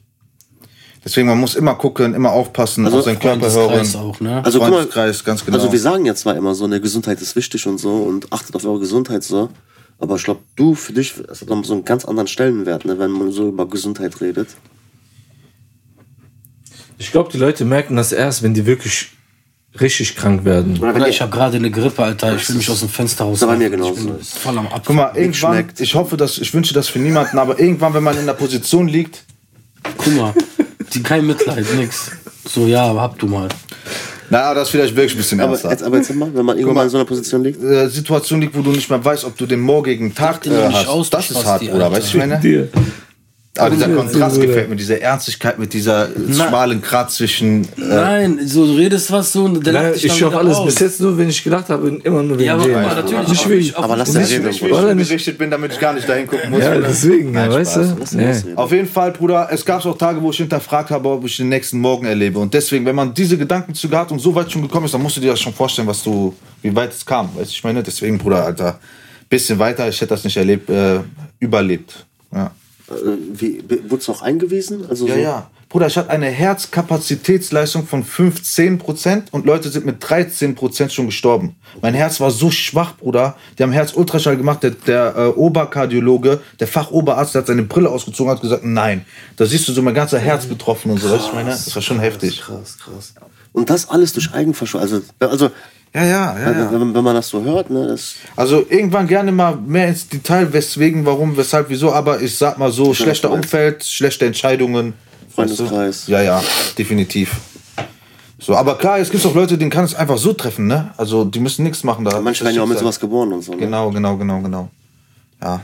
Deswegen, man muss immer gucken, immer aufpassen, Also auf seinen Körper hören. auch, ne? Also guck mal, ganz genau. Also wir sagen ja zwar immer so, eine Gesundheit ist wichtig und so und achtet auf eure Gesundheit so, aber ich glaube, du für dich, es hat noch so einen ganz anderen Stellenwert, ne, wenn man so über Gesundheit redet. Ich glaube, die Leute merken das erst, wenn die wirklich richtig krank werden. Oder wenn Oder ich habe gerade eine Grippe, Alter. Ich will mich aus dem Fenster raus. Das war bei mir Ich genauso. bin voll am Ab. Guck mal, irgendwann, schmeckt. ich hoffe, dass, ich wünsche das für niemanden, aber irgendwann, wenn man in der Position liegt, Guck mal. Die, kein Mitleid, nix. So, ja, hab du mal. na, das ist vielleicht wirklich ein bisschen aber, ernster. jetzt, aber jetzt mal, wenn man irgendwann mal in so einer Position liegt, äh, Situation liegt, wo du nicht mehr weißt, ob du den morgigen Tag äh, hast. aus, das ist hart, Alter. weißt du, ich meine? Dir. Aber dieser Ja, Kontrast gefällt mir, diese Ernstigkeit mit dieser äh, schmalen Grat zwischen. Äh, Nein, so du redest was so und dann Nein, ich wieder alles aus. bis jetzt nur, wenn ich gedacht habe, immer nur wegen Ja, aber, dem. aber natürlich. Nicht auf- aber lass nicht- den nicht, reden, nicht, wie Bruder. ich gerichtet bin, damit ich gar nicht dahin gucken muss. Ja, deswegen, ja, Nein, weißt Spaß. du? ausreden. Auf jeden Fall, Bruder, es gab auch Tage, wo ich hinterfragt habe, ob ich den nächsten Morgen erlebe. Und deswegen, wenn man diese Gedankenzüge hat und so weit schon gekommen ist, dann musst du dir das schon vorstellen, was du, wie weit es kam. Weißt du, ich meine, deswegen, Bruder, Alter, bisschen weiter, ich hätte das nicht erlebt, äh, überlebt. Ja. Äh, wie, wurdest du auch eingewiesen? Also Ja, so, ja. Bruder, ich hatte eine Herzkapazitätsleistung von 15% und Leute sind mit 13% schon gestorben. Mein Herz war so schwach, Bruder. Die haben Herzultraschall gemacht. Der, der äh, Oberkardiologe, der Fachoberarzt, der hat seine Brille ausgezogen und hat gesagt, nein. Da siehst du so mein ganzer Herz betroffen und so. Weißt du, meine, das war schon heftig. Krass, krass. Und das alles durch Eigenverschulden. Also, also Ja, ja, ja, ja. wenn, wenn man das so hört, ne, Also irgendwann gerne mal mehr ins Detail, weswegen, warum, weshalb, wieso, aber ich sag mal so, schlechter du Umfeld, schlechte Entscheidungen. Freundeskreis. Ja, ja, definitiv. So, aber klar, es gibt auch Leute, denen kann es einfach so treffen, ne? Also die müssen nichts machen da. manche werden ja auch mit sowas geboren und so. Ne? Genau, genau, genau, genau. Ja.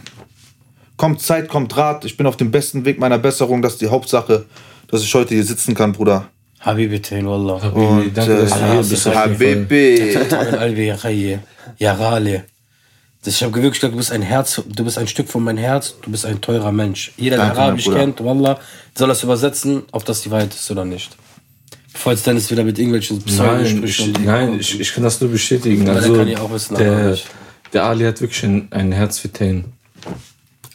Kommt Zeit, kommt Rat. Ich bin auf dem besten Weg meiner Besserung. Das ist die Hauptsache, dass ich heute hier sitzen kann, Bruder. Habibi Tain, Wallah. Und, danke, dass du hier bist. auf jeden Fall. Habibi. Albi Yaraye. Yarale. Das- Ich habe wirklich gesagt, du bist ein Herz, du bist ein Stück von meinem Herz, du bist ein teurer Mensch. Jeder, der Arabisch kennt, Wallah, soll das übersetzen, ob das die Wahrheit ist oder nicht. Bevor jetzt Dennis wieder mit irgendwelchen Pseudosprüchen ich, nein ich, ich kann das nur bestätigen. der Also, kann ja auch wissen, aber der, der Ali hat wirklich ein, ein Herz für Tane.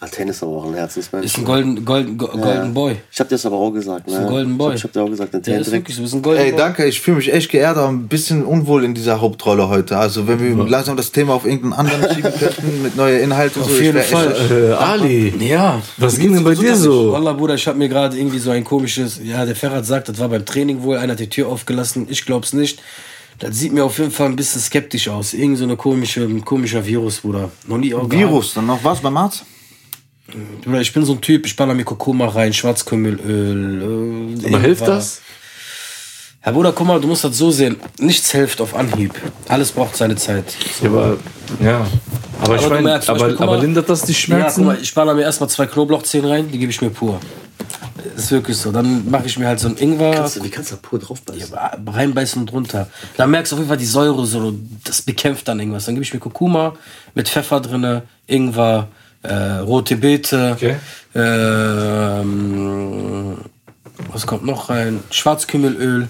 Athen ist aber auch ein Herzensmensch. Ist ein Golden, Golden, Go- Golden Boy. Ich hab dir das aber auch gesagt. Ne? ein Golden Boy. Ich hab, ich hab dir auch gesagt, Der Athen ist direkt. wirklich, du bist ein Golden Ey, Boy. danke, ich fühle mich echt geehrt, aber ein bisschen unwohl in dieser Hauptrolle heute. Also, wenn wir langsam das Thema auf irgendeinen anderen schieben [laughs] könnten, mit neuer Inhalt und so, Auf jeden Fall. Echt, Äh, Ali, Ja. was ging denn bei dir so? Wallah, Bruder, ich habe mir gerade irgendwie so ein komisches, ja, der Ferhat sagt, das war beim Training wohl, einer hat die Tür aufgelassen, ich glaub's nicht. Das sieht mir auf jeden Fall ein bisschen skeptisch aus. Irgend so eine komische, ein komischer Virus, Bruder. Noch nie auch Virus, dann noch was beim Arzt? Ich bin so ein Typ, ich baller mir Kurkuma rein, Schwarzkümmelöl. Äh, Aber hilft das? Herr Bruder, guck mal, du musst das so sehen. Nichts hilft auf Anhieb. Alles braucht seine Zeit. Ja, aber, ja. Aber, ich Aber du meine, merkst, aber, Beispiel, aber mal- lindert das die Ja, Schmerzen? guck mal, ich baller mir erstmal zwei Knoblauchzehen rein, die gebe ich mir pur. Ist wirklich so. Dann mache ich mir halt so ein Ingwer. Kannst du, wie kannst du da pur draufbeißen? reinbeißen und drunter. Da merkst du auf jeden Fall die Säure so, das bekämpft dann irgendwas. Dann gebe ich mir Kurkuma mit Pfeffer drinne, Ingwer, äh, rote Beete, Okay. ähm, was kommt noch rein? Schwarzkümmelöl,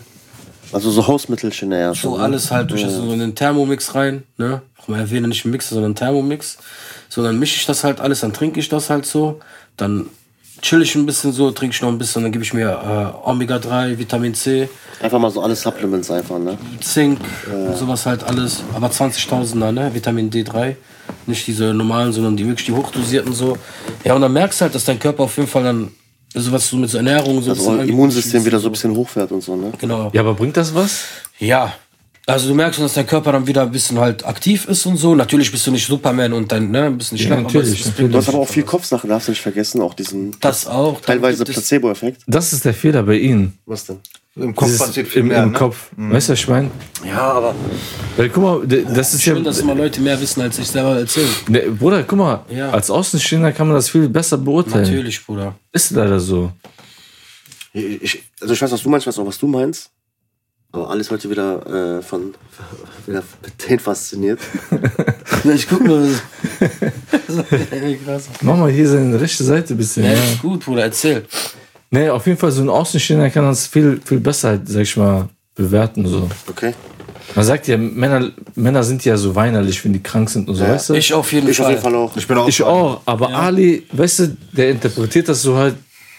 Also so Hausmittelchen eher. so ne? alles halt durch Ja. so einen Thermomix rein, ne? Ich erwähne nicht einen Mixer, sondern einen Thermomix. So, dann mische ich das halt alles, dann trinke ich das halt so, dann chill ich ein bisschen so, trinke ich noch ein bisschen, dann gebe ich mir äh, Omega-3, Vitamin C, Einfach mal so alle Supplements einfach, ne? Zink, sowas halt alles. Aber 20.000er, ne? Vitamin D3. Nicht diese normalen, sondern die wirklich die hochdosierten so. Ja, und dann merkst du halt, dass dein Körper auf jeden Fall dann sowas so mit so Ernährung so Also Immunsystem wieder so ein bisschen hochfährt und so, ne? Genau. Ja, aber bringt das was? Ja. Also du merkst, dass dein Körper dann wieder ein bisschen halt aktiv ist und so. Natürlich bist du nicht Superman und dann ne, ein bisschen Ja, schlapp, aber natürlich, Du hast aber auch viel Kopfsache, darfst du nicht vergessen, auch diesen das auch. Teilweise Placebo-Effekt. Das ist der Fehler bei Ihnen. Was denn? Im Kopf Dieses passiert viel im, mehr. Im ne? Kopf. Weißt du, was ich meine? Ja, aber Weil, guck mal, das ist ja. Schön, dass immer Leute mehr wissen, als ich selber erzähle. Ne, Bruder, guck mal, Ja. als Außenstehender kann man das viel besser beurteilen. Natürlich, Bruder. Ist leider so. ich, also ich weiß, was du meinst, ich weiß auch, was du meinst. Aber alles heute wieder äh, von [laughs] wieder mit denen fasziniert. [laughs] Ich guck nur. Krass. [laughs] Mach mal hier seine rechte Seite ein bisschen. Ja, Ja. ist gut, Bruder, erzähl. Nee, auf jeden Fall, so ein Außenstehender kann das viel, viel besser, halt, sag ich mal, bewerten. So. Okay. Man sagt ja, Männer, Männer sind ja so weinerlich, wenn die krank sind und so, weißt du? Ich auf jeden Ich auf Fall. jeden Fall auch. Ich bin auch. Ich auch, aber Ali, weißt du, der interpretiert das so halt,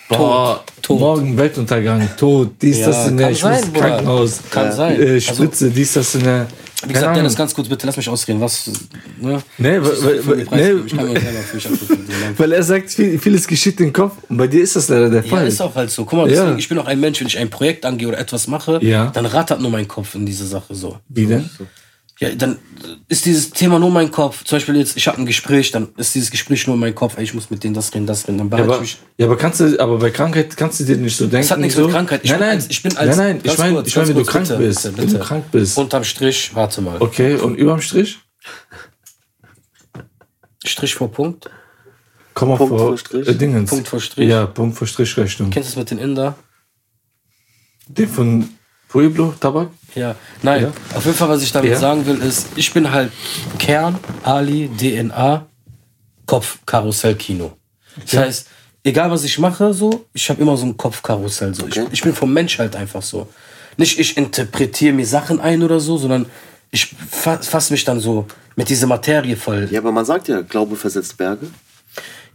boah, Tot. morgen Weltuntergang, Tod, dies, Ja, das in der, ich muss sein, ins Bruder. Krankenhaus, Kann sein. äh, Also- Spritze, dies, das in der, Wie gesagt, Ahnung. Dennis, ganz kurz, bitte lass mich ausreden. Was, ne? Nee, Was weil, weil, ein Preis? nee, Ich kann mir selber für mich abgucken. [laughs] weil er sagt, viel, vieles geschieht im Kopf und bei dir ist das leider der Ja, Fall. ist auch halt so. Guck mal, Ja. deswegen, ich bin auch ein Mensch, wenn ich ein Projekt angehe oder etwas mache, Ja. dann rattert nur mein Kopf in diese Sache so. Wie denn? Ja, dann ist dieses Thema nur mein Kopf. Zum Beispiel jetzt, ich habe ein Gespräch, dann ist dieses Gespräch nur mein Kopf. Ey, ich muss mit denen das reden, das reden. Dann Ja, ich aber, mich. ja, aber kannst du, aber bei Krankheit kannst du dir nicht so denken. Das hat nichts so. mit Krankheit. Ich nein, bin nein, als- ich bin als- nein, nein, ich meine, ich meine, ganz wenn du krank bitte, bist, bitte, wenn du krank bist. Unterm Strich, warte mal. Okay, und überm Strich? Strich vor Punkt. Komma Punkt vor vor Strich? Äh, Dingens. Punkt vor Strich. Ja, Punkt vor Strichrechnung. Kennst du das mit den Inder? Den von Pueblo Tabak? Ja, nein. Ja. Auf jeden Fall, was ich damit Ja. sagen will, ist, ich bin halt Kern, Ali, DNA, Kopf, Karussell, Kino. Das heißt, egal was ich mache, so, ich habe immer so ein Kopfkarussell. So. Okay. Ich, ich bin vom Mensch halt einfach so. Nicht ich interpretiere mir Sachen ein oder so, sondern ich fa fasse mich dann so mit dieser Materie voll. Ja, aber man sagt ja, Glaube versetzt Berge.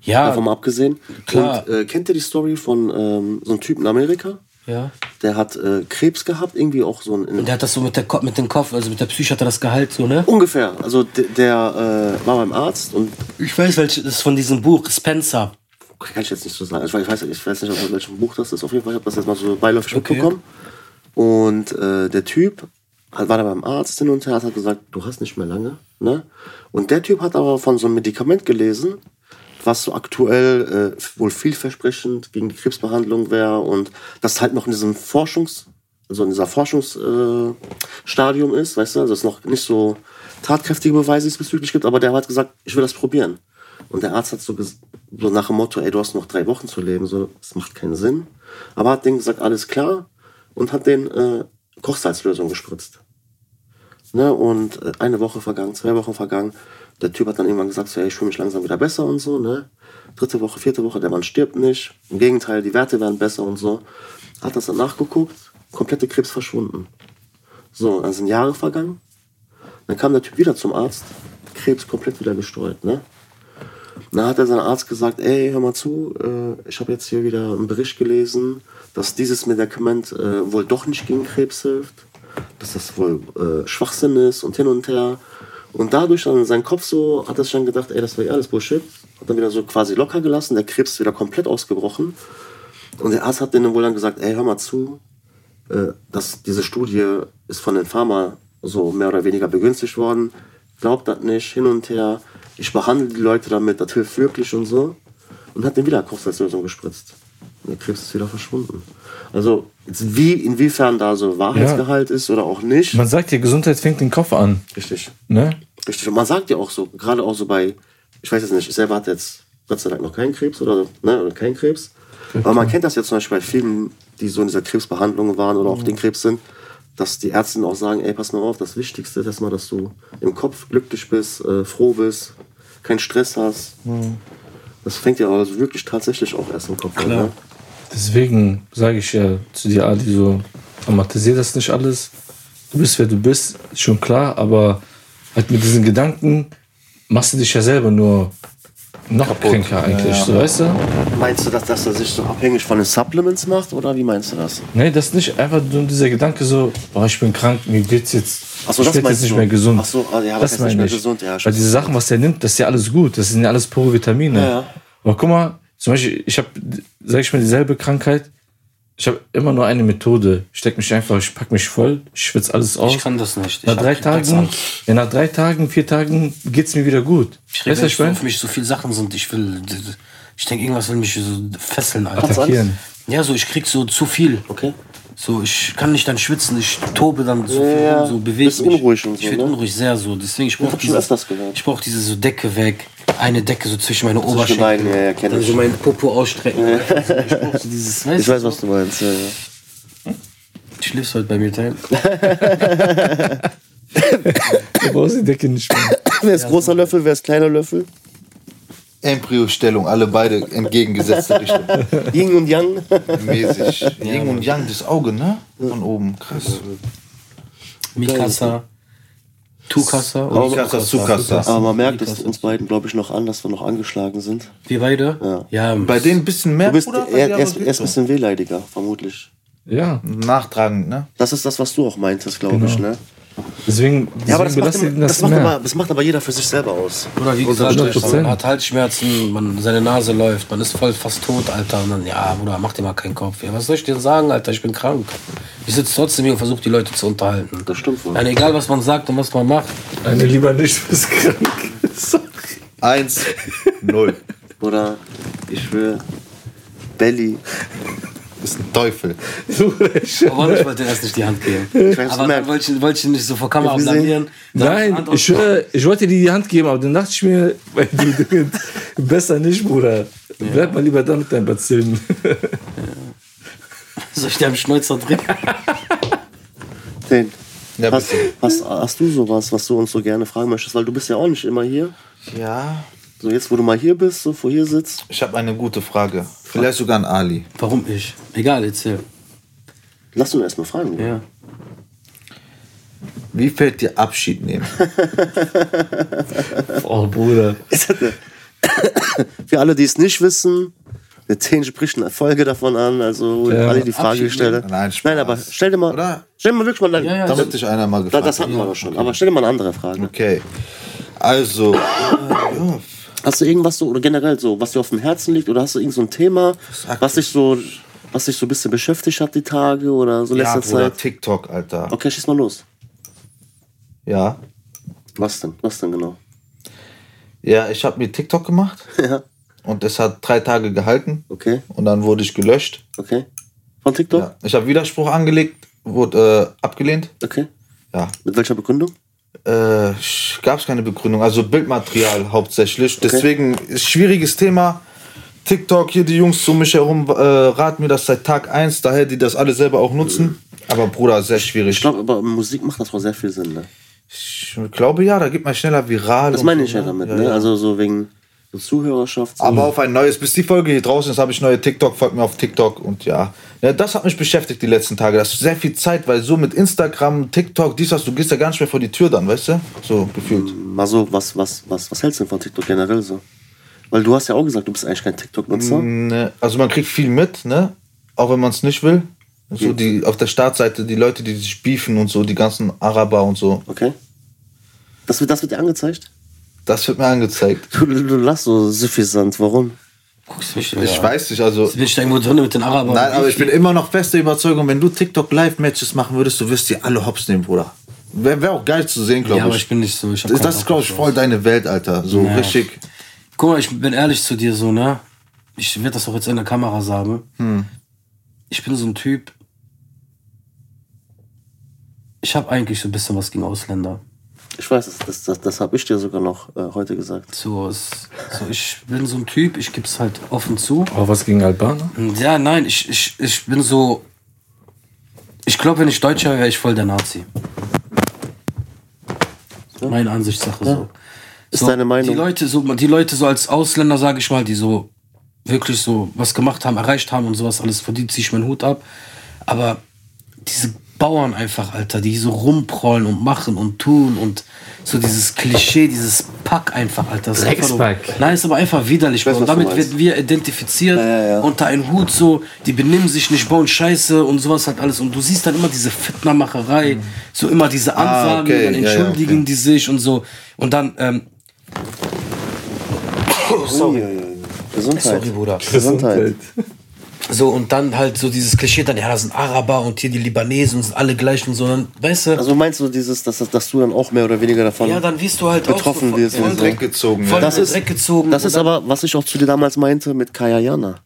Ja, Davon mal abgesehen. klar. Und äh, kennt ihr die Story von ähm, so einem Typen in Amerika? Ja. Der hat äh, Krebs gehabt, irgendwie auch so ein. Und der hat das so mit, der Ko mit dem Kopf, also mit der Psyche hat er das Gehalt so, ne? ungefähr. Also der, der äh, war beim Arzt und Ich weiß, welches das ist von diesem Buch, Spencer. kann ich jetzt nicht so sagen. Ich weiß, ich weiß, ich weiß nicht, aus welchem Buch das ist. Auf jeden Fall, ich habe das jetzt mal so beiläufig Okay. mitbekommen. Und äh, der Typ hat, war da beim Arzt hin und her, hat gesagt, du hast nicht mehr lange. Ne? Und der Typ hat aber von so einem Medikament gelesen, was so aktuell äh, wohl vielversprechend gegen die Krebsbehandlung wäre und das halt noch in diesem Forschungs, also in dieser Forschungsstadium äh, ist, weißt du, also es noch nicht so tatkräftige Beweise diesbezüglich gibt, aber der hat gesagt, ich will das probieren. Und der Arzt hat so, so nach dem Motto, ey, du hast noch drei Wochen zu leben, so, das macht keinen Sinn. Aber hat denen gesagt, alles klar und hat den äh, Kochsalzlösung gespritzt. Ne, und äh, eine Woche vergangen, zwei Wochen vergangen. Der Typ hat dann irgendwann gesagt, so, ey, ich fühle mich langsam wieder besser und so. Ne? Dritte Woche, vierte Woche, der Mann stirbt nicht. Im Gegenteil, die Werte werden besser und so. Hat das dann nachgeguckt, komplette Krebs verschwunden. So, dann sind Jahre vergangen. Dann kam der Typ wieder zum Arzt, Krebs komplett wieder gestreut. Ne? Dann hat er seinem Arzt gesagt, ey, hör mal zu, äh, ich habe jetzt hier wieder einen Bericht gelesen, dass dieses Medikament äh, wohl doch nicht gegen Krebs hilft, dass das wohl äh, Schwachsinn ist und hin und her. Und dadurch dann in seinem Kopf so, hat er sich dann gedacht, ey, das war ja alles Bullshit. Hat dann wieder so quasi locker gelassen, der Krebs ist wieder komplett ausgebrochen. Und der Arzt hat denen wohl dann gesagt, ey, hör mal zu, äh, dass diese Studie ist von den Pharma so mehr oder weniger begünstigt worden. Glaubt das nicht, hin und her. Ich behandle die Leute damit, das hilft wirklich und so. Und hat den wieder Kochsalzlösung gespritzt. Der Krebs ist wieder verschwunden. Also, jetzt wie, inwiefern da so Wahrheitsgehalt ist oder auch nicht. Man sagt ja, Gesundheit fängt den Kopf an. Richtig. Ne? Richtig. Und man sagt ja auch so, gerade auch so bei, ich weiß jetzt nicht, ich selber hatte jetzt Gott sei Dank noch keinen Krebs oder, ne, oder keinen Krebs. Aber man kennt das ja zum Beispiel bei vielen, die so in dieser Krebsbehandlung waren oder auch den Krebs sind, dass die Ärzte auch sagen, ey, pass mal auf, das Wichtigste ist erstmal, dass du im Kopf glücklich bist, äh, froh bist, keinen Stress hast. Das fängt ja also wirklich tatsächlich auch erst im Kopf an. Klar. Ne? Deswegen sage ich ja zu dir, Ali, so, dramatisier das nicht alles. Du bist, wer du bist, ist schon klar, aber halt mit diesen Gedanken machst du dich ja selber nur noch kränker eigentlich, so, weißt du? Meinst du, dass, dass er sich so abhängig von den Supplements macht oder wie meinst du das? Nee, das ist nicht einfach nur dieser Gedanke so, boah, ich bin krank, mir geht's jetzt, Ach so, ich das meinst jetzt nicht du? mehr gesund. Ach so, ah, ja, aber das meine nicht mehr ich. gesund, ja, Weil diese Sachen, was der nimmt, das ist ja alles gut, das sind ja alles pure Vitamine. Ja, ja. Aber guck mal, zum Beispiel, ich habe, sag ich mal, dieselbe Krankheit, ich habe immer nur eine Methode. Ich steck mich einfach, ich pack mich voll, ich schwitze alles aus. Ich kann das nicht. Nach Ich drei Tagen, ja, nach drei Tagen, vier Tagen geht's mir wieder gut. Ich weißt rede ich so meine? für mich so viele Sachen sind. Ich will, ich denke, irgendwas will mich so fesseln, Alter. Attackieren. Ja, so, ich krieg so zu viel. Okay. So, ich kann nicht dann schwitzen, ich tobe dann so Ja, viel so bewege Bist mich. unruhig und so, Ich werde ne? unruhig, sehr so. Deswegen, ich brauche diese, ich brauche diese so Decke weg, eine Decke so zwischen meine Oberschenkel. Beinen, ja, ja, kenn Dann ich. so mein Popo ausstrecken. Ich brauche so dieses, weißt Ich weiß, was du meinst. Ja, ja. du, schläfst heute bei mir, Teil. Du brauchst die Decke nicht mehr. Wer ist großer Löffel, wer ist kleiner Löffel? Embryo-Stellung, alle beide entgegengesetzte Richtung. [laughs] Yin und Yang. Mäßig. Yin und Yang, das Auge, ne? Von oben, krass. Mikasa, Tukasa Aber- und Mikasa, Tsukasa. Aber man merkt es uns beiden, glaube ich, noch an, dass wir noch angeschlagen sind. Wir beide? Ja. Bei denen ein bisschen mehr, Du bist Bruder, er, er, ist, er ein bisschen wehleidiger, vermutlich. Ja, Nachtragend, ne? Das ist das, was du auch meintest, glaube ich, ne? Deswegen, deswegen Ja, aber das macht, ihn das, das, macht mehr. aber, das macht aber jeder für sich selber aus. Oder wie gesagt, 100%. man hat Halsschmerzen, man, seine Nase läuft, man ist voll fast tot, Alter. Und dann, ja, Bruder, mach dir mal keinen Kopf. Ja, was soll ich dir sagen, Alter? Ich bin krank. Ich sitze trotzdem hier und versuche die Leute zu unterhalten. Das stimmt wohl. Ja, egal, was man sagt und was man macht. Eine lieber nicht, du bist krank. Sorry. Eins, null. Oder ich will Belly. Ist ein Teufel. [laughs] Aber ich wollte erst nicht die Hand geben. [laughs] hab's Aber dann wollte ich, wollte ich nicht so vor Kamera Ich blamieren. Nein, ich, ich wollte dir die Hand geben, aber dann dachte ich mir, [laughs] weil du Dinge- besser nicht, Bruder. Bleib mal lieber da mit deinen Bazillen. Soll ich dir am Schnäuzer drehen? Den. Ja, hast, hast, hast du sowas, was du uns so gerne fragen möchtest? Weil du bist ja auch nicht immer hier. Ja. So jetzt, wo du mal hier bist, so vor hier sitzt. Ich habe eine gute Frage. Vielleicht sogar an Ali. Warum ich? Egal, erzähl. Lass uns erst mal fragen. Ja. Wie fällt dir Abschied nehmen? [laughs] Oh, Bruder. Für alle, die es nicht wissen, der 10 spricht eine Folge davon an, also Ja. alle die Frage gestellt? Nein, Spaß. Nein, aber stell dir mal, Oder? stell dir mal wirklich mal, Ja, ja, Damit dich einer mal gefragt das hatten wir doch schon, aber stell dir mal eine andere Frage. Okay. Also, Hast du irgendwas so, oder generell so, was dir auf dem Herzen liegt, oder hast du irgend so ein Thema, Sag was dich so, was dich so ein bisschen beschäftigt hat die Tage oder so ja, letzter Bruder, Zeit? TikTok, Alter. Okay, schieß mal los. Ja. Was denn? Was denn genau? Ja, ich habe mir TikTok gemacht [laughs] ja, und es hat drei Tage gehalten okay, und dann wurde ich gelöscht. okay. Von TikTok? Ja. Ich habe Widerspruch angelegt, wurde äh, abgelehnt. Okay. Ja. Mit welcher Begründung? Äh, gab es keine Begründung, also Bildmaterial hauptsächlich. Deswegen ist schwieriges Thema. TikTok, hier die Jungs um mich herum äh, raten mir das seit Tag 1, daher die das alle selber auch nutzen. Aber Bruder, sehr schwierig. Ich glaube, aber Musik macht das auch sehr viel Sinn, ne? Ich glaube ja, da geht man schneller viral. Das meine ich ja ne? damit, Ja, ne? ja. Also so wegen Zuhörerschaft. Aber auf ein neues, bis die Folge hier draußen ist, habe ich neue TikTok, folgt mir auf TikTok und ja. ja. Das hat mich beschäftigt die letzten Tage. Das ist sehr viel Zeit, weil so mit Instagram, TikTok, dies, was, du gehst ja gar nicht mehr vor die Tür dann, weißt du? So gefühlt. Mal so, was, was, was, was hältst du denn von TikTok generell so? Weil du hast ja auch gesagt, du bist eigentlich kein TikTok-Nutzer. Ne, also man kriegt viel mit, ne? Auch wenn man es nicht will. So die auf der Startseite, die Leute, die sich beefen und so, die ganzen Araber und so. Okay. Das wird, das wird dir angezeigt? Das wird mir angezeigt. Du, du, du lachst so suffisant, warum? Guckst mich Ich weiß nicht, also. Bin ich da irgendwo drin mit den Arabern? Nein, aber ich bin immer noch fester Überzeugung, wenn du TikTok Live-Matches machen würdest, du wirst dir alle hops nehmen, Bruder. Wäre wär auch geil zu sehen, glaube Ja, aber ich. ich bin nicht so. Ich das ist, glaube ich, voll deine Welt, Alter. So Ja. richtig. Guck mal, ich bin ehrlich zu dir so, ne? Ich werde das auch jetzt in der Kamera sagen. Ich bin so ein Typ. Ich habe eigentlich so ein bisschen was gegen Ausländer. Ich weiß, das, das, das, das habe ich dir sogar noch äh, heute gesagt. So, es, so, ich bin so ein Typ, ich gebe es halt offen zu. Auch was gegen Albaner? Ja, nein, ich, ich, ich bin so. Ich glaube, wenn ich Deutscher wäre, wäre ich voll der Nazi. Meine Ansichtssache so. Ist so, deine Meinung? Die Leute, so, die Leute so als Ausländer, sage ich mal, die so wirklich so was gemacht haben, erreicht haben und sowas alles, vor die ziehe ich meinen Hut ab. Aber diese Bauern einfach, Alter, die so rumprollen und machen und tun und so dieses Klischee, dieses Pack einfach, Alter. Das ist Dreckspack. Nein, ist aber einfach widerlich. weiß, und damit werden wir identifiziert ja, ja. unter einen Hut so, die benehmen sich nicht, bauen Scheiße und sowas halt alles. Und du siehst dann immer diese Fitnermacherei, so immer diese Ansagen, okay. dann Ja, ja, entschuldigen okay. die sich und so. Und dann, ähm, Sorry. Gesundheit. sorry, Bruder. Gesundheit. So, und dann halt so dieses Klischee, dann, ja, das sind Araber und hier die Libanesen sind alle gleich und so. Dann, weißt du, Also meinst du dieses, dass, dass du dann auch mehr oder weniger davon ja, dann wirst du halt betroffen auch so wirst voll, und so. voll, Weggezogen. voll Ja. Das ist- ist weggezogen. Das ist aber, was ich auch zu dir damals meinte mit Kaya Jana.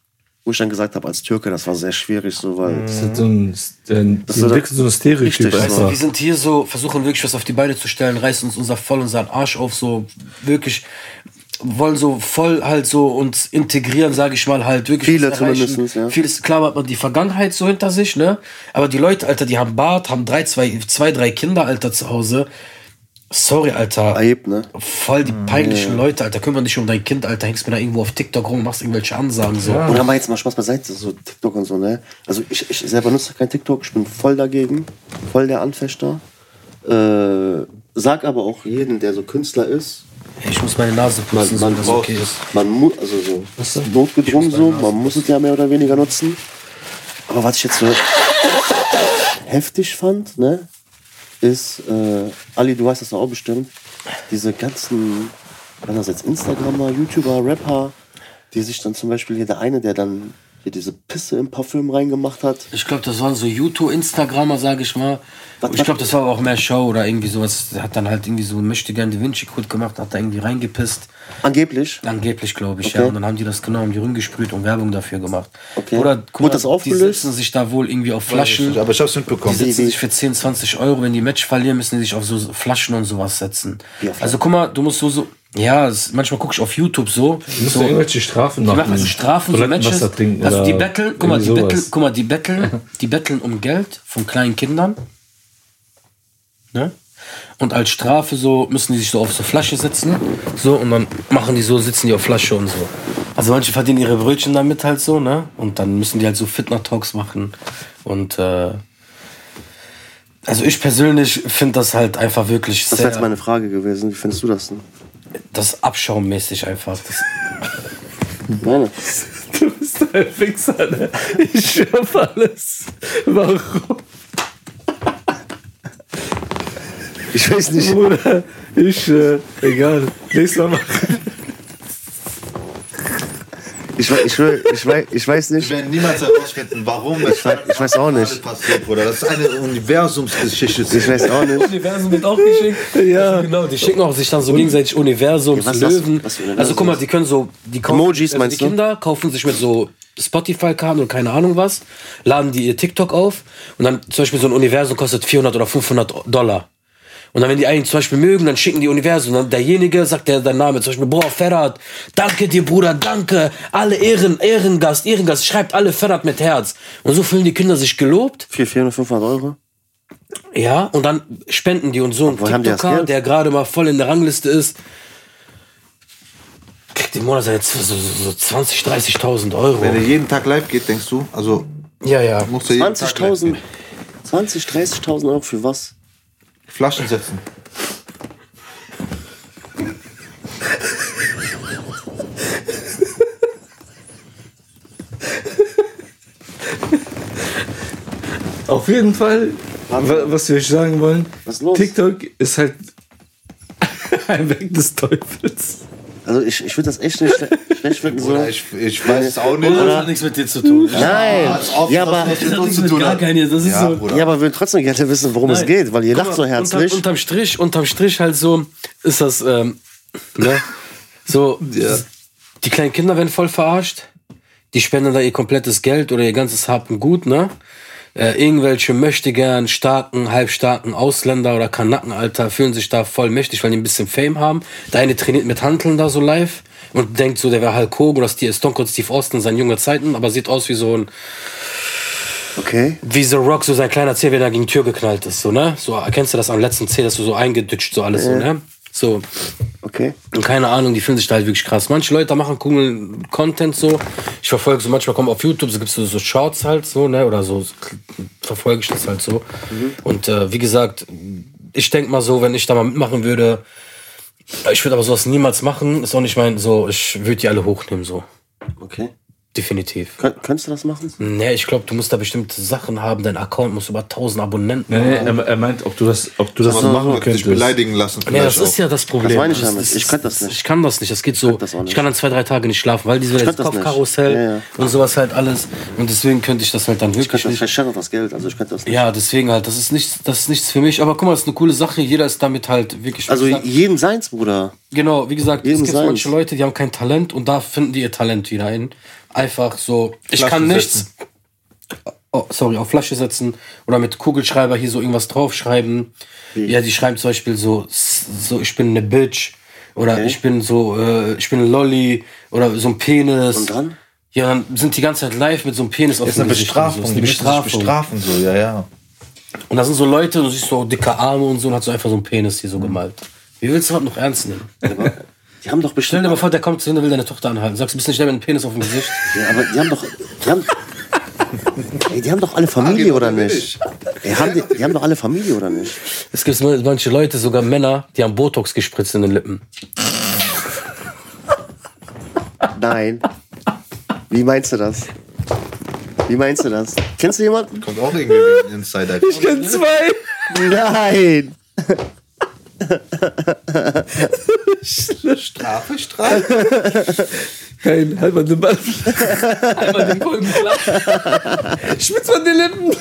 Wo ich dann gesagt habe, als Türke, das war sehr schwierig, so, weil. Das ist so ein, ein, Das die ist so- ein Stereotyp Richtig, du, wir sind hier so, versuchen wirklich was auf die Beine zu stellen, reißen uns unser voll unseren Arsch auf, so wirklich wollen so voll halt so uns integrieren, sage ich mal, halt wirklich. Viele zumindestens, ja. Vieles, klar hat man die Vergangenheit so hinter sich, ne? Aber die Leute, Alter, die haben Bart, haben drei, zwei, zwei, drei Kinder, Alter, zu Hause. Sorry, Alter. Aib, ne? Voll die peinlichen Leute, Alter. Kümmern dich um dein Kind, Alter. Hängst mir da irgendwo auf TikTok rum, machst irgendwelche Ansagen, so. Und aber jetzt mal Spaß beiseite, so TikTok und so, ne? Also ich, ich selber nutze kein TikTok, ich bin voll dagegen, voll der Anfechter. Äh, sag aber auch jedem, der so Künstler ist, Ich muss meine Nase man, putzen, so, man, dass es okay ist. man muss, also so notgedrungen so, man muss es ja mehr oder weniger nutzen. Aber was ich jetzt so heftig fand, ne, ist, äh, Ali, du weißt das doch auch bestimmt, diese ganzen, wenn das jetzt Instagramer, YouTuber, Rapper, die sich dann zum Beispiel hier der eine, der dann hier diese Pisse im Parfüm reingemacht hat. Ich glaube, das waren so YouTube-Instagrammer, sage ich mal. Was- ich glaube, das war aber auch mehr Show oder irgendwie sowas. Der hat dann halt irgendwie so möchte gern Da Vinci Code gemacht, hat da irgendwie reingepisst. Angeblich. Angeblich, glaube ich, Okay. ja. Und dann haben die das genau, haben die rumgesprüht und Werbung dafür gemacht. Okay. Oder guck Wurde mal, das die aufgelöst? setzen sich da wohl irgendwie auf Flaschen. Aber ich hab's mitbekommen. Die setzen sich für 10, 20 Euro, wenn die Match verlieren, müssen die sich auf so Flaschen und sowas setzen. Also guck mal, du musst so, so ja, es, manchmal gucke ich auf YouTube so. Du musst so ja irgendwelche Strafen die machen. machen also Strafen, so Matches. Trinken also die betteln, guck mal, die sowas. guck mal, die betteln, die betteln um Geld von kleinen Kindern. Ne? Und als Strafe so müssen die sich so auf so Flasche setzen. So, und dann machen die so, sitzen die auf Flasche und so. Also manche verdienen ihre Brötchen damit halt so, ne? Und dann müssen die halt so Fitner-Talks machen. Und äh, also ich persönlich finde das halt einfach wirklich Das wäre jetzt meine Frage gewesen. Wie findest du das denn? Das ist abschaummäßig einfach. Das, Meine. Du bist ein Fixer, ne? Ich auf alles. Warum? Ich weiß nicht. Bruder, ich, äh, egal. Nächstes Mal machen. Ich, ich, will- ich, ich weiß Wir nicht. werden niemals herausfinden, warum es weiß- ich weiß auch nicht. passiert, Bruder. Das ist eine Universumsgeschichte. Ich weiß auch nicht. Universum wird auch geschickt. Ja. Also genau, die schicken auch sich dann so gegenseitig Universums, Ja, was- was- Löwen. was Universum? also guck mal, die können so, die kaufen, Emojis also meinst die du? Kinder kaufen sich mit so Spotify-Karten und keine Ahnung was, laden die ihr TikTok auf und dann zum Beispiel so ein Universum kostet 400 oder 500 Dollar. Und dann, wenn die einen zum Beispiel mögen, dann schicken die Universum. Dann derjenige sagt der dein Name, zum Beispiel, boah, Ferhat, danke dir, Bruder, danke. Alle Ehren, Ehrengast, Ehrengast, schreibt alle Ferhat mit Herz. Und so fühlen die Kinder sich gelobt. 400, 400, 500 Euro? Ja, und dann spenden die und so ein TikToker, der gerade mal voll in der Rangliste ist, kriegt im Monat jetzt so, so, so 20.000, 30.000 Euro. Wenn er jeden Tag live geht, denkst du, also Ja, ja. musst du jeden Tag live 20.000, gehen. 20, 30.000 Euro für was? Flaschen setzen. Auf jeden Fall, wa- was wir euch sagen wollen? TikTok ist halt [laughs] ein Weg des Teufels. Also ich, ich würde das echt nicht schle- [laughs] schlecht finden. So. Oder ich, ich weiß es auch nicht. Das hat nichts mit dir zu tun. Nein, ja, aber, Das hat uns nichts zu mit tun gar hat. keinem, das ist Ja, so. Bruder. ja, aber wir würden trotzdem gerne wissen, worum es Nein. geht, weil ihr Guck lacht so herzlich. Unterm, unterm Strich, unterm Strich halt so, ist das, ähm, ne? So, die kleinen Kinder werden voll verarscht. Die spenden da ihr komplettes Geld oder ihr ganzes Hab und Gut, ne? Äh, irgendwelche möchte gern starken, halbstarken Ausländer oder Kanaken, Alter, fühlen sich da voll mächtig, weil die ein bisschen Fame haben. Der eine trainiert mit Hanteln da so live und denkt so, der wäre Hulk Hogan oder Steve- Stone Cold Steve Austin in seinen jungen Zeiten, aber sieht aus wie so ein, Okay. wie The Rock, so sein kleiner Zeh, wenn er gegen die Tür geknallt ist, so, ne? So, erkennst du das am letzten Zeh, dass du so eingeditscht, so alles, so, ne? So, Okay. und keine Ahnung, die fühlen sich da halt wirklich krass. Manche Leute machen coolen Content so. Ich verfolge so, manchmal kommen auf YouTube, so gibt's so, so Shorts halt so, ne? Oder so verfolge ich das halt so. Und äh, wie gesagt, ich denk mal so, wenn ich da mal mitmachen würde, ich würde aber sowas niemals machen. Ist auch nicht mein, so, ich würde die alle hochnehmen, so. Okay. Definitiv. Kön könntest du das machen? Nee, ich glaube, du musst da bestimmte Sachen haben. Dein Account muss über 1000 Abonnenten Nee, nee, haben. er, er meint, ob du das, ob du das Also, machen dich könntest. beleidigen lassen. Nee, das ist ja das Problem. Das meine ich damit. Ich kann das nicht. Ich kann das nicht. Das geht so. das auch Ich, nicht. kann dann zwei, drei Tage nicht schlafen, weil diese könnte das nicht. Kopfkarussell Ja, ja. und sowas halt alles. Und deswegen könnte ich das halt dann Ich wirklich könnte das nicht. das Geld, also ich könnte das nicht. Ja, deswegen halt. Das ist nichts, das ist nichts für mich. Aber guck mal, das ist eine coole Sache. Jeder ist damit halt wirklich. Also gesagt, jeden seins, Bruder. genau, wie gesagt, es jedem gibt seins. manche Leute, die haben kein Talent und da finden die ihr Talent wieder hin. Einfach so. Ich Flasche kann nichts. Oh, sorry, auf Flasche setzen oder mit Kugelschreiber hier so irgendwas draufschreiben. Ja, die schreiben zum Beispiel so, so ich bin eine Bitch oder Okay. ich bin so, äh, ich bin ein Lolly oder so ein Penis. Und dann? Ja, dann sind die ganze Zeit live mit so einem Penis auf Das ist eine dem Gesicht. Bestrafung. Das ist Die eine müssen sich Bestrafung. bestrafen, so, ja, ja. Und da sind so Leute, du siehst so dicke Arme und so und hat so einfach so einen Penis hier so gemalt. Wie willst du das noch ernst nehmen? [laughs] Die haben doch Stell bestimmt. dir mal vor, der kommt zu dir und will deine Tochter anhalten. Sagst du, bist nicht der mit einem Penis auf dem Gesicht? [laughs] Ja, aber die haben doch. Die haben, ey, die haben doch alle Familie, oder nicht? Ey, haben die, die haben doch alle Familie, oder nicht? Es gibt manche Leute, sogar Männer, die haben Botox gespritzt in den Lippen. Nein. Wie meinst du das? Wie meinst du das? Kennst du jemanden? Kommt auch irgendwie wie ein Insider. Ich bin zwei. Nein! Strafe, Strafe. Kein halber [laughs] den Ball. halber den Kolben klar. Spitz mal die Lippen.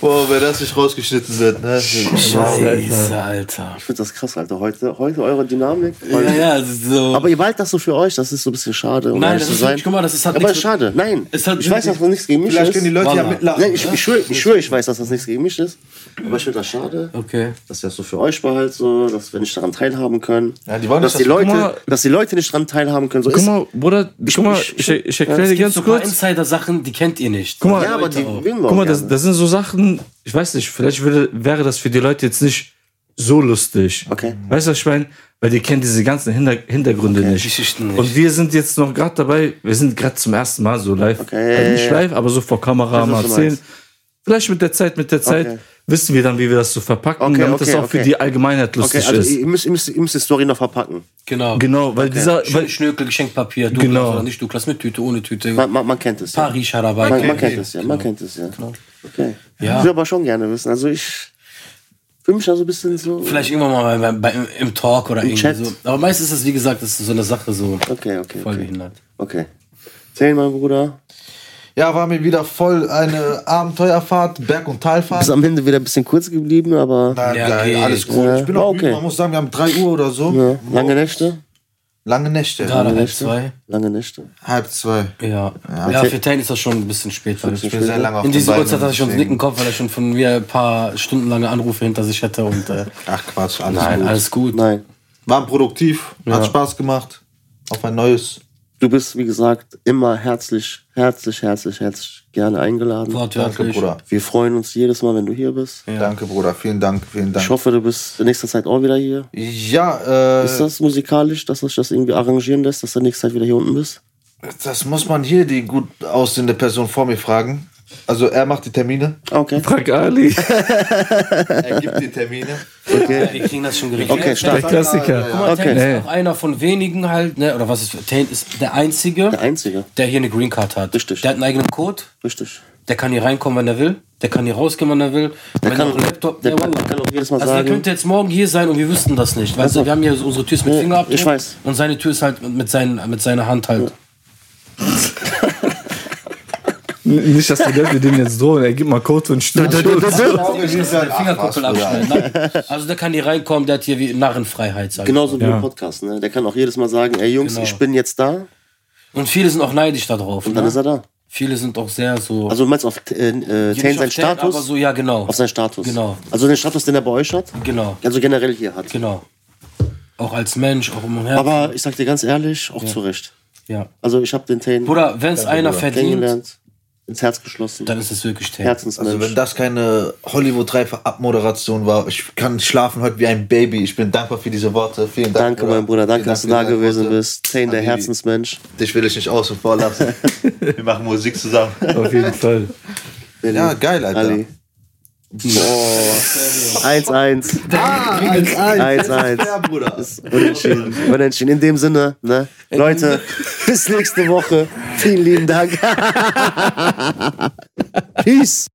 Boah, wenn das nicht rausgeschnitten wird, ne? Scheiße, Alter. Ich finde das krass, Alter. Heute, heute eure Dynamik. Ja, ja, ist so. Aber ihr behaltet das so für euch, das ist so ein bisschen schade. Um Nein, ehrlich das zu ist sein. wirklich, guck mal, das ist halt Aber nichts ist schade. Nein. Es hat ich weiß, dass das nichts gegen mich Vielleicht ist. können die Leute ja. Nein, ich, ich schwöre, ich, schwör, ich weiß, dass das nichts gegen mich ist. Aber ich finde das schade, Okay. dass ihr das so für euch behaltet, so, dass wir nicht daran teilhaben können. Ja, die wollen dass, nicht, die Leute, mal- dass die Leute nicht daran teilhaben können. So Guck ist, mal, Bruder, guck mal, ich, ich erkläre dir ganz so kurz. Insider-Sachen, die kennt ihr nicht. Guck mal, ja, aber die Guck mal, das, das sind so Sachen, ich weiß nicht, vielleicht würde, wäre das für die Leute jetzt nicht so lustig. Okay. Weißt du, was ich meine? Weil die kennen diese ganzen Hinter Hintergründe nicht. Geschichten nicht. Und wir sind jetzt noch gerade dabei, wir sind gerade zum ersten Mal so live. Okay, also nicht ja, ja. live, aber so vor Kamera mal erzählen. meinst. Vielleicht mit der Zeit, mit der Zeit Okay. wissen wir dann, wie wir das so verpacken, Okay, damit das okay, auch für okay. die Allgemeinheit lustig Okay, also ist. ihr müsst, ihr, müsst, ihr müsst die Story noch verpacken. Genau. Genau, weil dieser, weil, Schnökel, Geschenkpapier, Douglas Genau. oder nicht Douglas, mit Tüte, ohne Tüte. Man, man, man kennt es. Ja. Paris dabei. Man, man kennt es ja, man kennt es ja. Okay. Ja. Ich will aber schon gerne wissen. Also ich fühle mich da so ein bisschen so. Vielleicht irgendwann mal bei, bei, im, im Talk oder irgendwie Chat. so. Aber meistens ist es, wie gesagt, das ist so eine Sache so Okay, okay. voll Okay. behindert. okay. Zähl mal, Bruder. Ja, war mir wieder voll eine Abenteuerfahrt, Berg- und Talfahrt. Ist am Ende wieder ein bisschen kurz geblieben, aber Nein, Ja, geil, alles gut. Ja, Ich bin war auch okay. müde, man muss sagen, wir haben 3 Uhr oder so. ja, lange Nächte. Lange Nächte. Gerade halb Nächte. zwei. Lange Nächte. Halb zwei. Ja. Ja, für Tain ist das schon ein bisschen spät. Weil Ich bin sehr lange auf in dieser Uhrzeit hat er schon dicken Kopf, weil er schon von mir ein paar stundenlange Anrufe hinter sich hätte. Und, äh, Ach Quatsch, alles nein, gut. alles gut. Nein. Waren produktiv, hat Spaß gemacht. Auf ein neues. Du bist, wie gesagt, immer herzlich, herzlich, herzlich, herzlich gerne eingeladen. Danke, Wortwörtlich. Bruder. Wir freuen uns jedes Mal, wenn du hier bist. Danke, Bruder. Vielen Dank, vielen Dank. Ich hoffe, du bist in nächster Zeit auch wieder hier. Ja, äh, Ist das musikalisch, dass sich das irgendwie arrangieren lässt, dass du nächste Zeit wieder hier unten bist? das muss man hier die gut aussehende Person vor mir fragen. Also er macht die Termine. Okay. Frag Ali. Er gibt die Termine. Okay. Wir kriegen das schon geregelt. Okay, Der stark. Klassiker. Guck mal, Okay. Nee. ist auch einer von wenigen halt, ne, oder was ist, Tain ist der Einzige, Der Einzige. der hier eine Green Card hat. Richtig. Der hat einen eigenen Code, Richtig. der kann hier reinkommen, wenn er will, der kann hier rausgehen, wenn er will. Der wenn kann, er einen Laptop, der, ja, kann, der kann auch jedes Mal Also der sagen. könnte jetzt morgen hier sein und wir wüssten das nicht. Weißt du, wir haben hier so unsere Tür ist mit Nee, Fingerabdruck. ich weiß. Und seine Tür ist halt mit, seinen, mit seiner Hand halt. [laughs] Nicht, dass die Leute dem jetzt drohen. Er gibt mal Code den Ach, Fingerkuppel abschneiden. Nein. Also der kann hier reinkommen, der hat hier wie Narrenfreiheit. Sag ich. Genauso wie Ja. im Podcast. Ne? Der kann auch jedes Mal sagen, ey Jungs, Genau. ich bin jetzt da. Und viele sind auch neidisch darauf. Und dann ne? ist er da. Viele sind auch sehr so. Also du meinst auf äh, äh, Tane auf seinen Status? Aber so, ja, genau. Auf seinen Status. Genau. Also den Status, den er bei euch hat? Genau, Also generell hier hat. genau. Auch als Mensch, auch im Herzen. Aber ich sag dir ganz ehrlich, auch zu Recht. ja. Also ich habe den Tane Bruder, wenn es einer verdient, kennengelernt, ins Herz geschlossen. dann ist es wirklich. Herzensmensch. Also wenn das keine Hollywood 3 Abmoderation war, ich kann schlafen heute wie ein Baby. Ich bin dankbar für diese Worte. Vielen Dank. Danke, mein Bruder. Danke, Vielen dass du Dank da gewesen Worte. bist. Tane, der. Herzensmensch. Dich will ich nicht außen vor lassen. [laughs] Wir machen Musik zusammen. Auf jeden Fall. Ja, geil, Alter. Ali. Boah. 1-1. Ah, 1-1. Ja, Bruder. Unentschieden. Unentschieden. In dem Sinne, ne? Leute, bis nächste Woche. Vielen lieben Dank. [laughs] Peace.